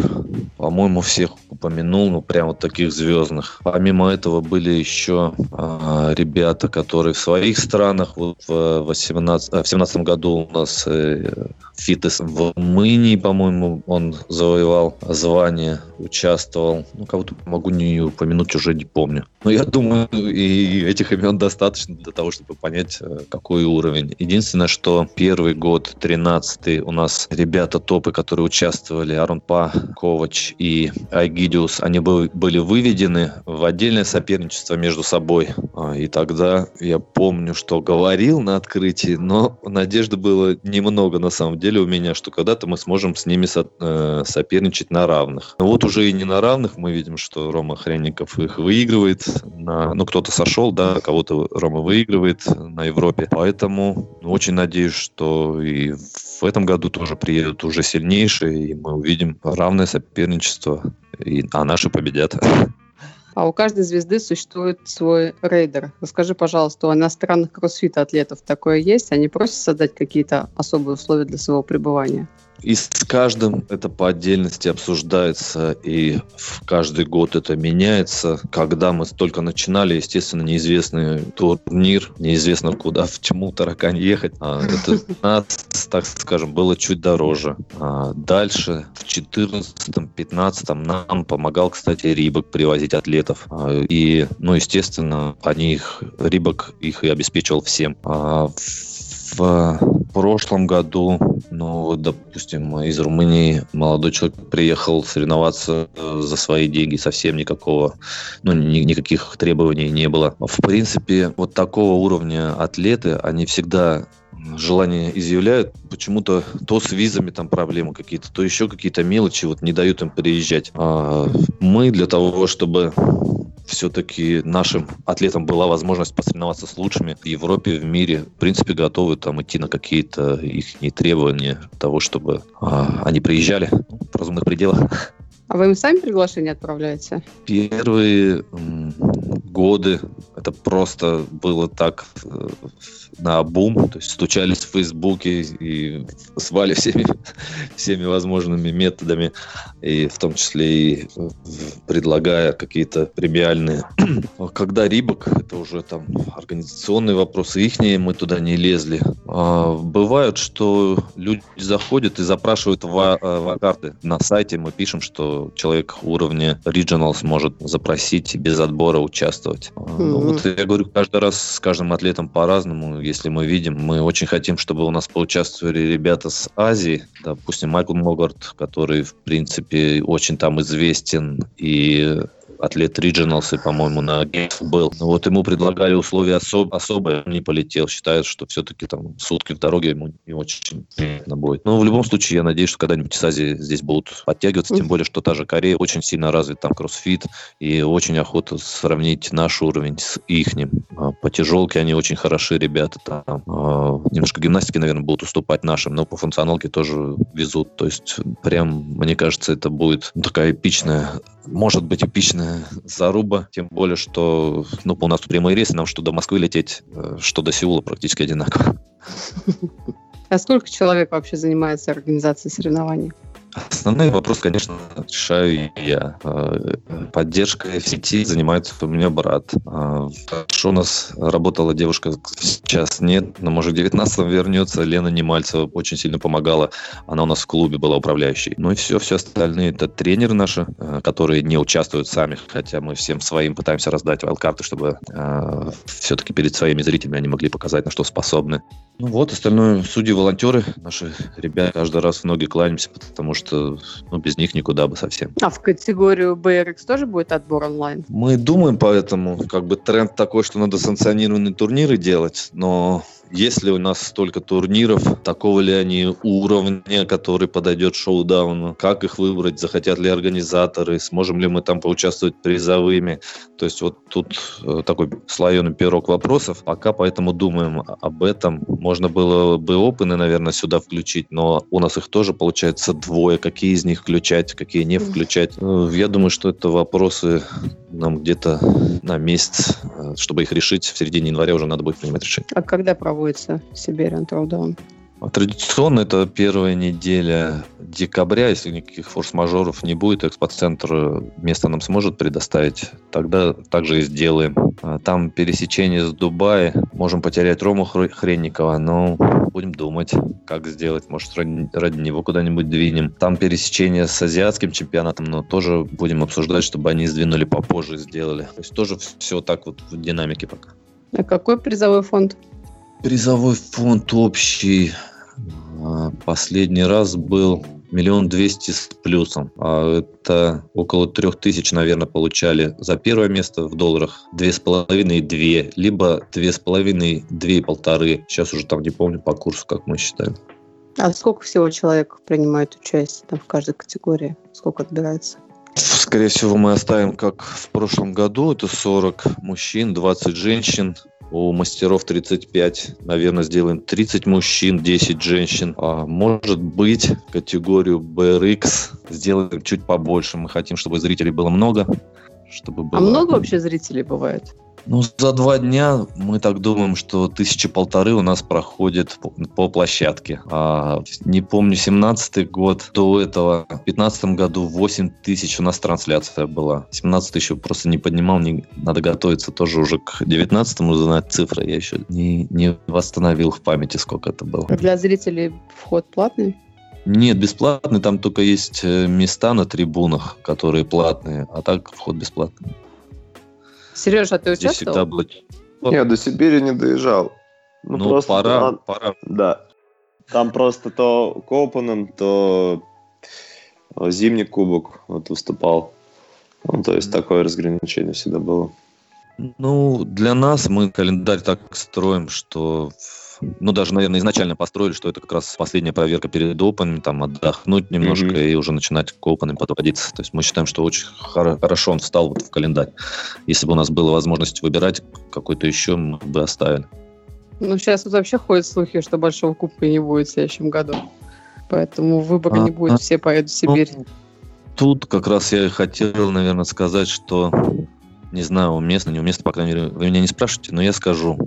По-моему, всех упомянул, ну, прям вот таких звездных. Помимо этого были еще а, ребята, которые в своих странах, вот в, 18, а, в 17 году у нас э, Фитес в Румынии, по-моему, он завоевал звание, участвовал. Ну, кого-то могу не упомянуть, уже не помню. Но я думаю, и этих имен достаточно для того, чтобы понять, э, какой уровень. Единственное, что первый год, 13 у нас ребята топы, которые участвовали, Арунпа, Ковач и Айги Нигидиус, они были выведены в отдельное соперничество между собой. А, и тогда я помню, что говорил на открытии, но надежды было немного на самом деле у меня, что когда-то мы сможем с ними э, соперничать на равных. Но вот уже и не на равных мы видим, что Рома Хренников их выигрывает. На, ну, кто-то сошел, да, кого-то Рома выигрывает на Европе. Поэтому очень надеюсь, что и в этом году тоже приедут уже сильнейшие, и мы увидим равное соперничество, и, а наши победят. А у каждой звезды существует свой рейдер. Расскажи, пожалуйста, у иностранных кроссфит-атлетов такое есть? Они просят создать какие-то особые условия для своего пребывания? И с каждым это по отдельности обсуждается, и в каждый год это меняется. Когда мы только начинали, естественно, неизвестный турнир, неизвестно куда, в чему таракань ехать. А это <laughs> нас, так скажем, было чуть дороже. А дальше, в 2014-2015 нам помогал, кстати, Рибок привозить атлетов. А, и, ну, естественно, они их, Рибок их и обеспечивал всем. А в прошлом году, ну, вот, допустим, из Румынии молодой человек приехал соревноваться э, за свои деньги, совсем никакого, ну, ни, никаких требований не было. В принципе, вот такого уровня атлеты, они всегда желание изъявляют, почему-то то с визами там проблемы какие-то, то еще какие-то мелочи вот не дают им приезжать. А мы для того, чтобы все-таки нашим атлетам была возможность посоревноваться с лучшими в Европе, в мире. В принципе, готовы там идти на какие-то их требования того, чтобы а, они приезжали в разумных пределах. А вы им сами приглашение отправляете? Первые годы это просто было так э, на бум, то есть стучались в Фейсбуке и звали всеми, всеми возможными методами, и в том числе и предлагая какие-то премиальные. <clears throat> Когда Рибок, это уже там организационные вопросы их, мы туда не лезли. А, бывают, что люди заходят и запрашивают вакарты. На сайте мы пишем, что человек уровня Regionals может запросить без отбора участвовать. Mm-hmm. Ну, вот я говорю, каждый раз с каждым атлетом по-разному если мы видим. Мы очень хотим, чтобы у нас поучаствовали ребята с Азии, допустим, Майкл Могарт, который, в принципе, очень там известен и атлет и, по-моему, на Games был. Вот ему предлагали условия особ особые, он не полетел. Считают, что все-таки там сутки в дороге ему не очень приятно будет. Но в любом случае, я надеюсь, что когда-нибудь из Азии здесь будут подтягиваться, тем более, что та же Корея очень сильно развит там кроссфит, и очень охота сравнить наш уровень с ихним. А, по тяжелке они очень хороши, ребята там. А, немножко гимнастики, наверное, будут уступать нашим, но по функционалке тоже везут. То есть, прям, мне кажется, это будет такая эпичная может быть эпичная заруба, тем более, что ну, у нас прямые рейсы, нам что до Москвы лететь, э, что до Сеула практически одинаково. А сколько человек вообще занимается организацией соревнований? Основной вопрос, конечно, решаю я. Э, поддержкой в сети занимается у меня брат. Хорошо у нас работала девушка, сейчас нет, но может в 19 вернется. Лена Немальцева очень сильно помогала. Она у нас в клубе была управляющей. Ну и все, все остальные это тренеры наши, э, которые не участвуют сами, хотя мы всем своим пытаемся раздать вайлдкарты, чтобы э, все-таки перед своими зрителями они могли показать, на что способны. Ну вот, остальное судьи-волонтеры, наши ребята каждый раз в ноги кланяемся, потому что ну, без них никуда бы совсем. А в категорию BRX тоже будет отбор онлайн? Мы думаем поэтому, как бы тренд такой, что надо санкционированные турниры делать, но есть ли у нас столько турниров, такого ли они уровня, который подойдет шоу-дауну, как их выбрать, захотят ли организаторы, сможем ли мы там поучаствовать призовыми. То есть вот тут э, такой слоеный пирог вопросов. Пока поэтому думаем об этом. Можно было бы опыны, наверное, сюда включить, но у нас их тоже получается двое. Какие из них включать, какие не включать. Э, я думаю, что это вопросы нам где-то на месяц, э, чтобы их решить. В середине января уже надо будет принимать решение. А когда проводится Siberian Throwdown? Традиционно это первая неделя декабря, если никаких форс-мажоров не будет, экспоцентр место нам сможет предоставить, тогда также и сделаем. А там пересечение с Дубая, можем потерять Рому Хренникова, но будем думать, как сделать, может ради, ради него куда-нибудь двинем. Там пересечение с азиатским чемпионатом, но тоже будем обсуждать, чтобы они сдвинули попозже и сделали. То есть тоже все так вот в динамике пока. А какой призовой фонд? Призовой фонд общий а, последний раз был миллион двести с плюсом. А это около трех тысяч, наверное, получали за первое место в долларах. Две с половиной, две. Либо две с половиной, две и полторы. Сейчас уже там не помню по курсу, как мы считаем. А сколько всего человек принимает участие там, в каждой категории? Сколько отбирается? Скорее всего, мы оставим, как в прошлом году, это 40 мужчин, 20 женщин. У мастеров 35, наверное, сделаем 30 мужчин, 10 женщин. А может быть, категорию BRX сделаем чуть побольше. Мы хотим, чтобы зрителей было много. Чтобы А было... много вообще зрителей бывает? Ну, за два дня мы так думаем, что тысячи полторы у нас проходит по, по площадке. А, не помню, 17-й год до этого, в 15 году 8 тысяч у нас трансляция была. 17 еще просто не поднимал, не, надо готовиться тоже уже к 19-му знать цифры. Я еще не, не восстановил в памяти, сколько это было. Для зрителей вход платный? Нет, бесплатный, там только есть э, места на трибунах, которые платные, а так вход бесплатный. Сережа, а ты Здесь всегда участвовал? было Я до Сибири не доезжал. Ну, просто пора, там- пора. Да. Там просто то Копанен, то Зимний кубок вот выступал. Ну, то есть такое разграничение всегда было. Ну, для нас мы календарь так строим, что, ну, даже, наверное, изначально построили, что это как раз последняя проверка перед опенами, там, отдохнуть немножко Мгм. и уже начинать к опенам подводиться. То есть мы считаем, что очень хоро- хорошо он встал вот в календарь. Если бы у нас была возможность выбирать какой-то еще, мы бы оставили. Ну, сейчас вот вообще ходят слухи, что Большого Кубка не будет в следующем году. Поэтому выбора не будет, а. все поедут в Сибирь. Ну, Тут как раз я и хотел, наверное, сказать, что не знаю, уместно, неуместно, по крайней мере, вы меня не спрашиваете, но я скажу.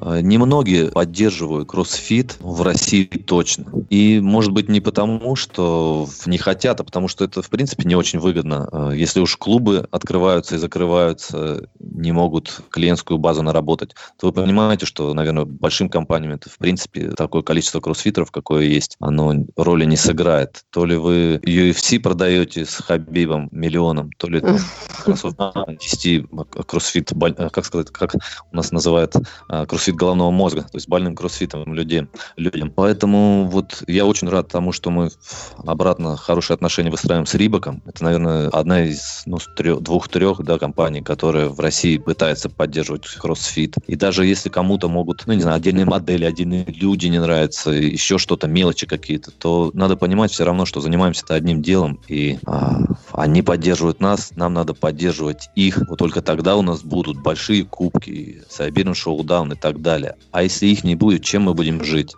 Э, Немногие поддерживают кроссфит в России точно. И, может быть, не потому, что не хотят, а потому что это, в принципе, не очень выгодно. Э, Если уж клубы открываются и закрываются, не могут клиентскую базу наработать, то вы понимаете, что, наверное, большим компаниям это, в принципе, такое количество кроссфитеров, какое есть, оно роли не сыграет. То ли вы UFC продаете с Хабибом миллионом, то ли там, как раз вот, а, 10 кроссфит, э, как сказать, как у нас называют а, кроссфит головного мозга, то есть больным кроссфитом людей, людям. Поэтому вот я очень рад тому, что мы обратно хорошие отношения выстраиваем с Рибаком. Это, наверное, одна из ну, двух-трех да, компаний, которая в России пытается поддерживать кроссфит. И даже если кому-то могут, ну, не знаю, отдельные модели, отдельные люди не нравятся, еще что-то, мелочи какие-то, то надо понимать все равно, что занимаемся-то одним делом, и а, они поддерживают нас, нам надо поддерживать их. Вот только тогда у нас будут большие кубки, Сайберин Шоудаун и так далее. А если их не будет, чем мы будем жить?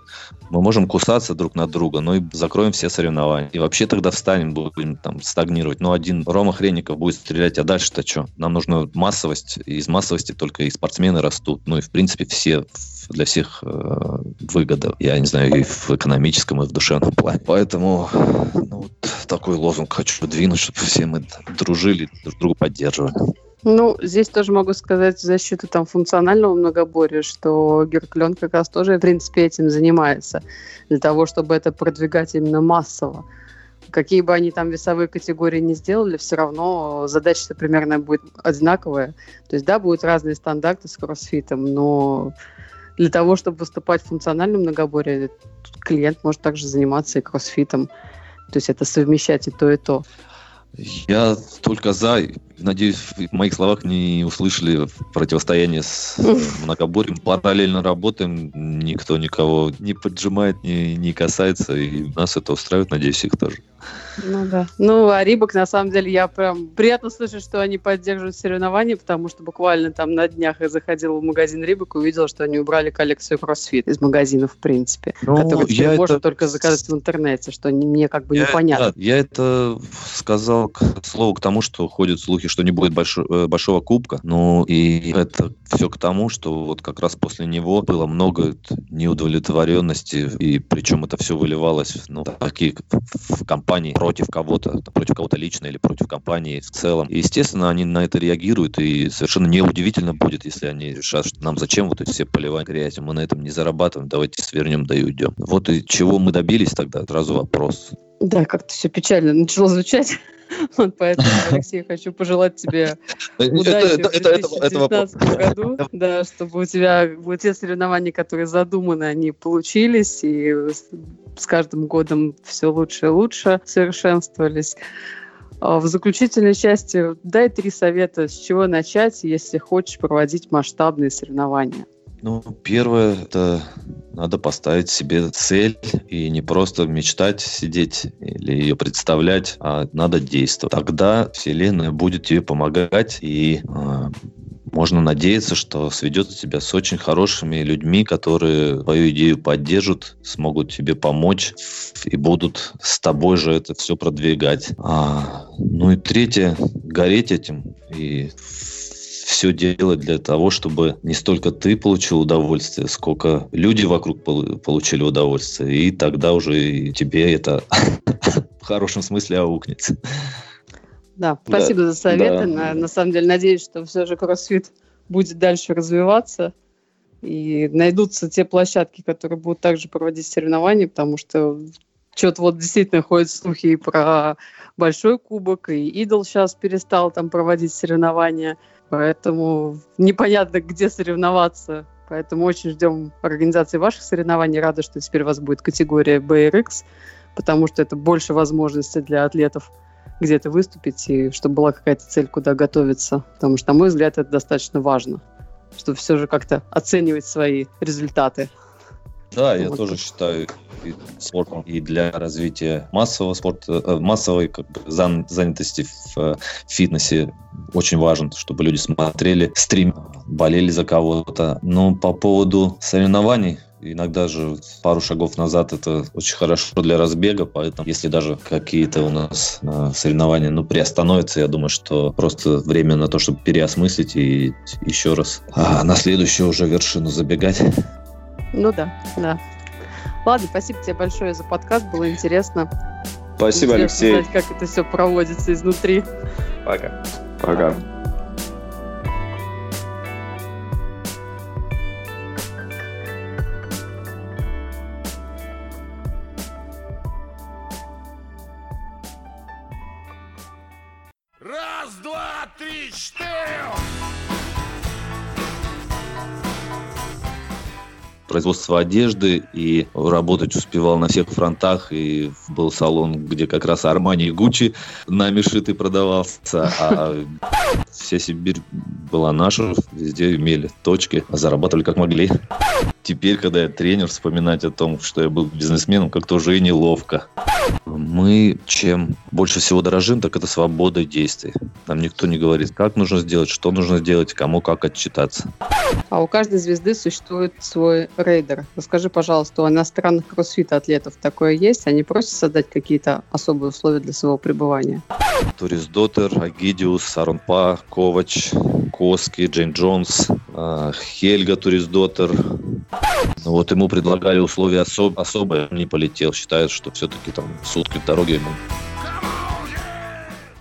Мы можем кусаться друг на друга, но и закроем все соревнования. И вообще тогда встанем, будем там стагнировать. Ну, один Рома Хренников будет стрелять, а дальше-то что? Нам нужна массовость, из массовости только и спортсмены растут. Ну и, в принципе, все для всех э, выгода. Я не знаю, и в экономическом, и в душевном плане. Поэтому ну, вот такой лозунг хочу двинуть, чтобы все мы дружили, друг друга поддерживали. Ну, здесь тоже могу сказать в защиту там функционального многоборья, что Герклен как раз тоже, в принципе, этим занимается. Для того, чтобы это продвигать именно массово. Какие бы они там весовые категории не сделали, все равно задача-то примерно будет одинаковая. То есть, да, будут разные стандарты с кроссфитом, но для того, чтобы выступать в функциональном многоборье, клиент может также заниматься и кроссфитом. То есть это совмещать и то, и то. Я только за. Надеюсь, в моих словах не услышали противостояние с многоборьем. Параллельно работаем, никто никого не поджимает, не, не касается, и нас это устраивает, надеюсь, их тоже. Ну да. Ну, а Рибок, на самом деле, я прям приятно слышать, что они поддерживают соревнования, потому что буквально там на днях я заходила в магазин Рибок и увидела, что они убрали коллекцию кроссфит из магазинов, в принципе, Ну, которую теперь я можно это- только заказать в интернете, что не- мне как бы Я, непонятно. да, я это сказал к слову к тому, что ходят слухи, что не будет большо- э, большого кубка. Ну и это все к тому, что вот как раз после него было много неудовлетворенности, и причем это все выливалось ну, такие в компании против кого-то, против кого-то лично или против компании в целом. И, естественно, они на это реагируют, и совершенно неудивительно будет, если они решат, что нам зачем вот эти все поливать грязью, мы на этом не зарабатываем, давайте свернем, да и уйдем. Вот и чего мы добились тогда, сразу вопрос. Да, как-то все печально начало звучать. <laughs> Вот поэтому, Алексей, хочу пожелать тебе <laughs> удачи в 2019 году, да, чтобы у тебя вот те соревнования, которые задуманы, они получились, и с каждым годом все лучше и лучше совершенствовались. А в заключительной части дай три совета, с чего начать, если хочешь проводить масштабные соревнования. Ну, первое, это надо поставить себе цель и не просто мечтать, сидеть или ее представлять, а надо действовать. Тогда Вселенная будет тебе помогать и э, можно надеяться, что сведет тебя с очень хорошими людьми, которые твою идею поддержат, смогут тебе помочь и будут с тобой же это все продвигать. А, ну и третье, гореть этим и все делать для того, чтобы не столько ты получил удовольствие, сколько люди вокруг получили удовольствие, и тогда уже и тебе это <laughs> в хорошем смысле аукнется. Да, спасибо да, за советы. Да. На, на самом деле, надеюсь, что все же кроссфит будет дальше развиваться и найдутся те площадки, которые будут также проводить соревнования, потому что что-то вот действительно ходят слухи и про большой кубок, и Идол сейчас перестал там проводить соревнования, поэтому непонятно, где соревноваться. Поэтому очень ждем организации ваших соревнований. Рада, что теперь у вас будет категория BRX, потому что это больше возможностей для атлетов где-то выступить, и чтобы была какая-то цель, куда готовиться. Потому что, на мой взгляд, это достаточно важно, чтобы все же как-то оценивать свои результаты. Да, я вот. тоже считаю и спортом и для развития массового спорта, э, массовой как бы, занятости в э, фитнесе очень важно, чтобы люди смотрели стрим, болели за кого-то. Но по поводу соревнований, Иногда же пару шагов назад это очень хорошо для разбега, поэтому если даже какие-то у нас э, соревнования ну, приостановятся, я думаю, что просто время на то, чтобы переосмыслить и еще раз а, на следующую уже вершину забегать. Ну да, да. Ладно, спасибо тебе большое за подкаст, было интересно. Спасибо, интересно Алексей. Знать, как это все проводится изнутри. Пока. Пока. Производство одежды и работать успевал на всех фронтах. И был салон, где как раз Армани и Гуччи нами шитый продавался. А вся Сибирь была наша, везде имели точки, зарабатывали как могли. Теперь, когда я тренер, вспоминать о том, что я был бизнесменом, как-то уже и неловко. Мы чем больше всего дорожим, так это свободой действий. Нам никто не говорит, как нужно сделать, что нужно сделать, кому как отчитаться. А у каждой звезды существует свой рейдер. Расскажи, пожалуйста, у иностранных кроссфит-атлетов такое есть? Они просят создать какие-то особые условия для своего пребывания? Турис Дотер, Агидиус, Саронпа, Ковач, Коски, Джейн Джонс, а, Хельга Турис Дотер. Вот ему предлагали условия особ- особые, не полетел. Считает, что все-таки там сутки в дороге ему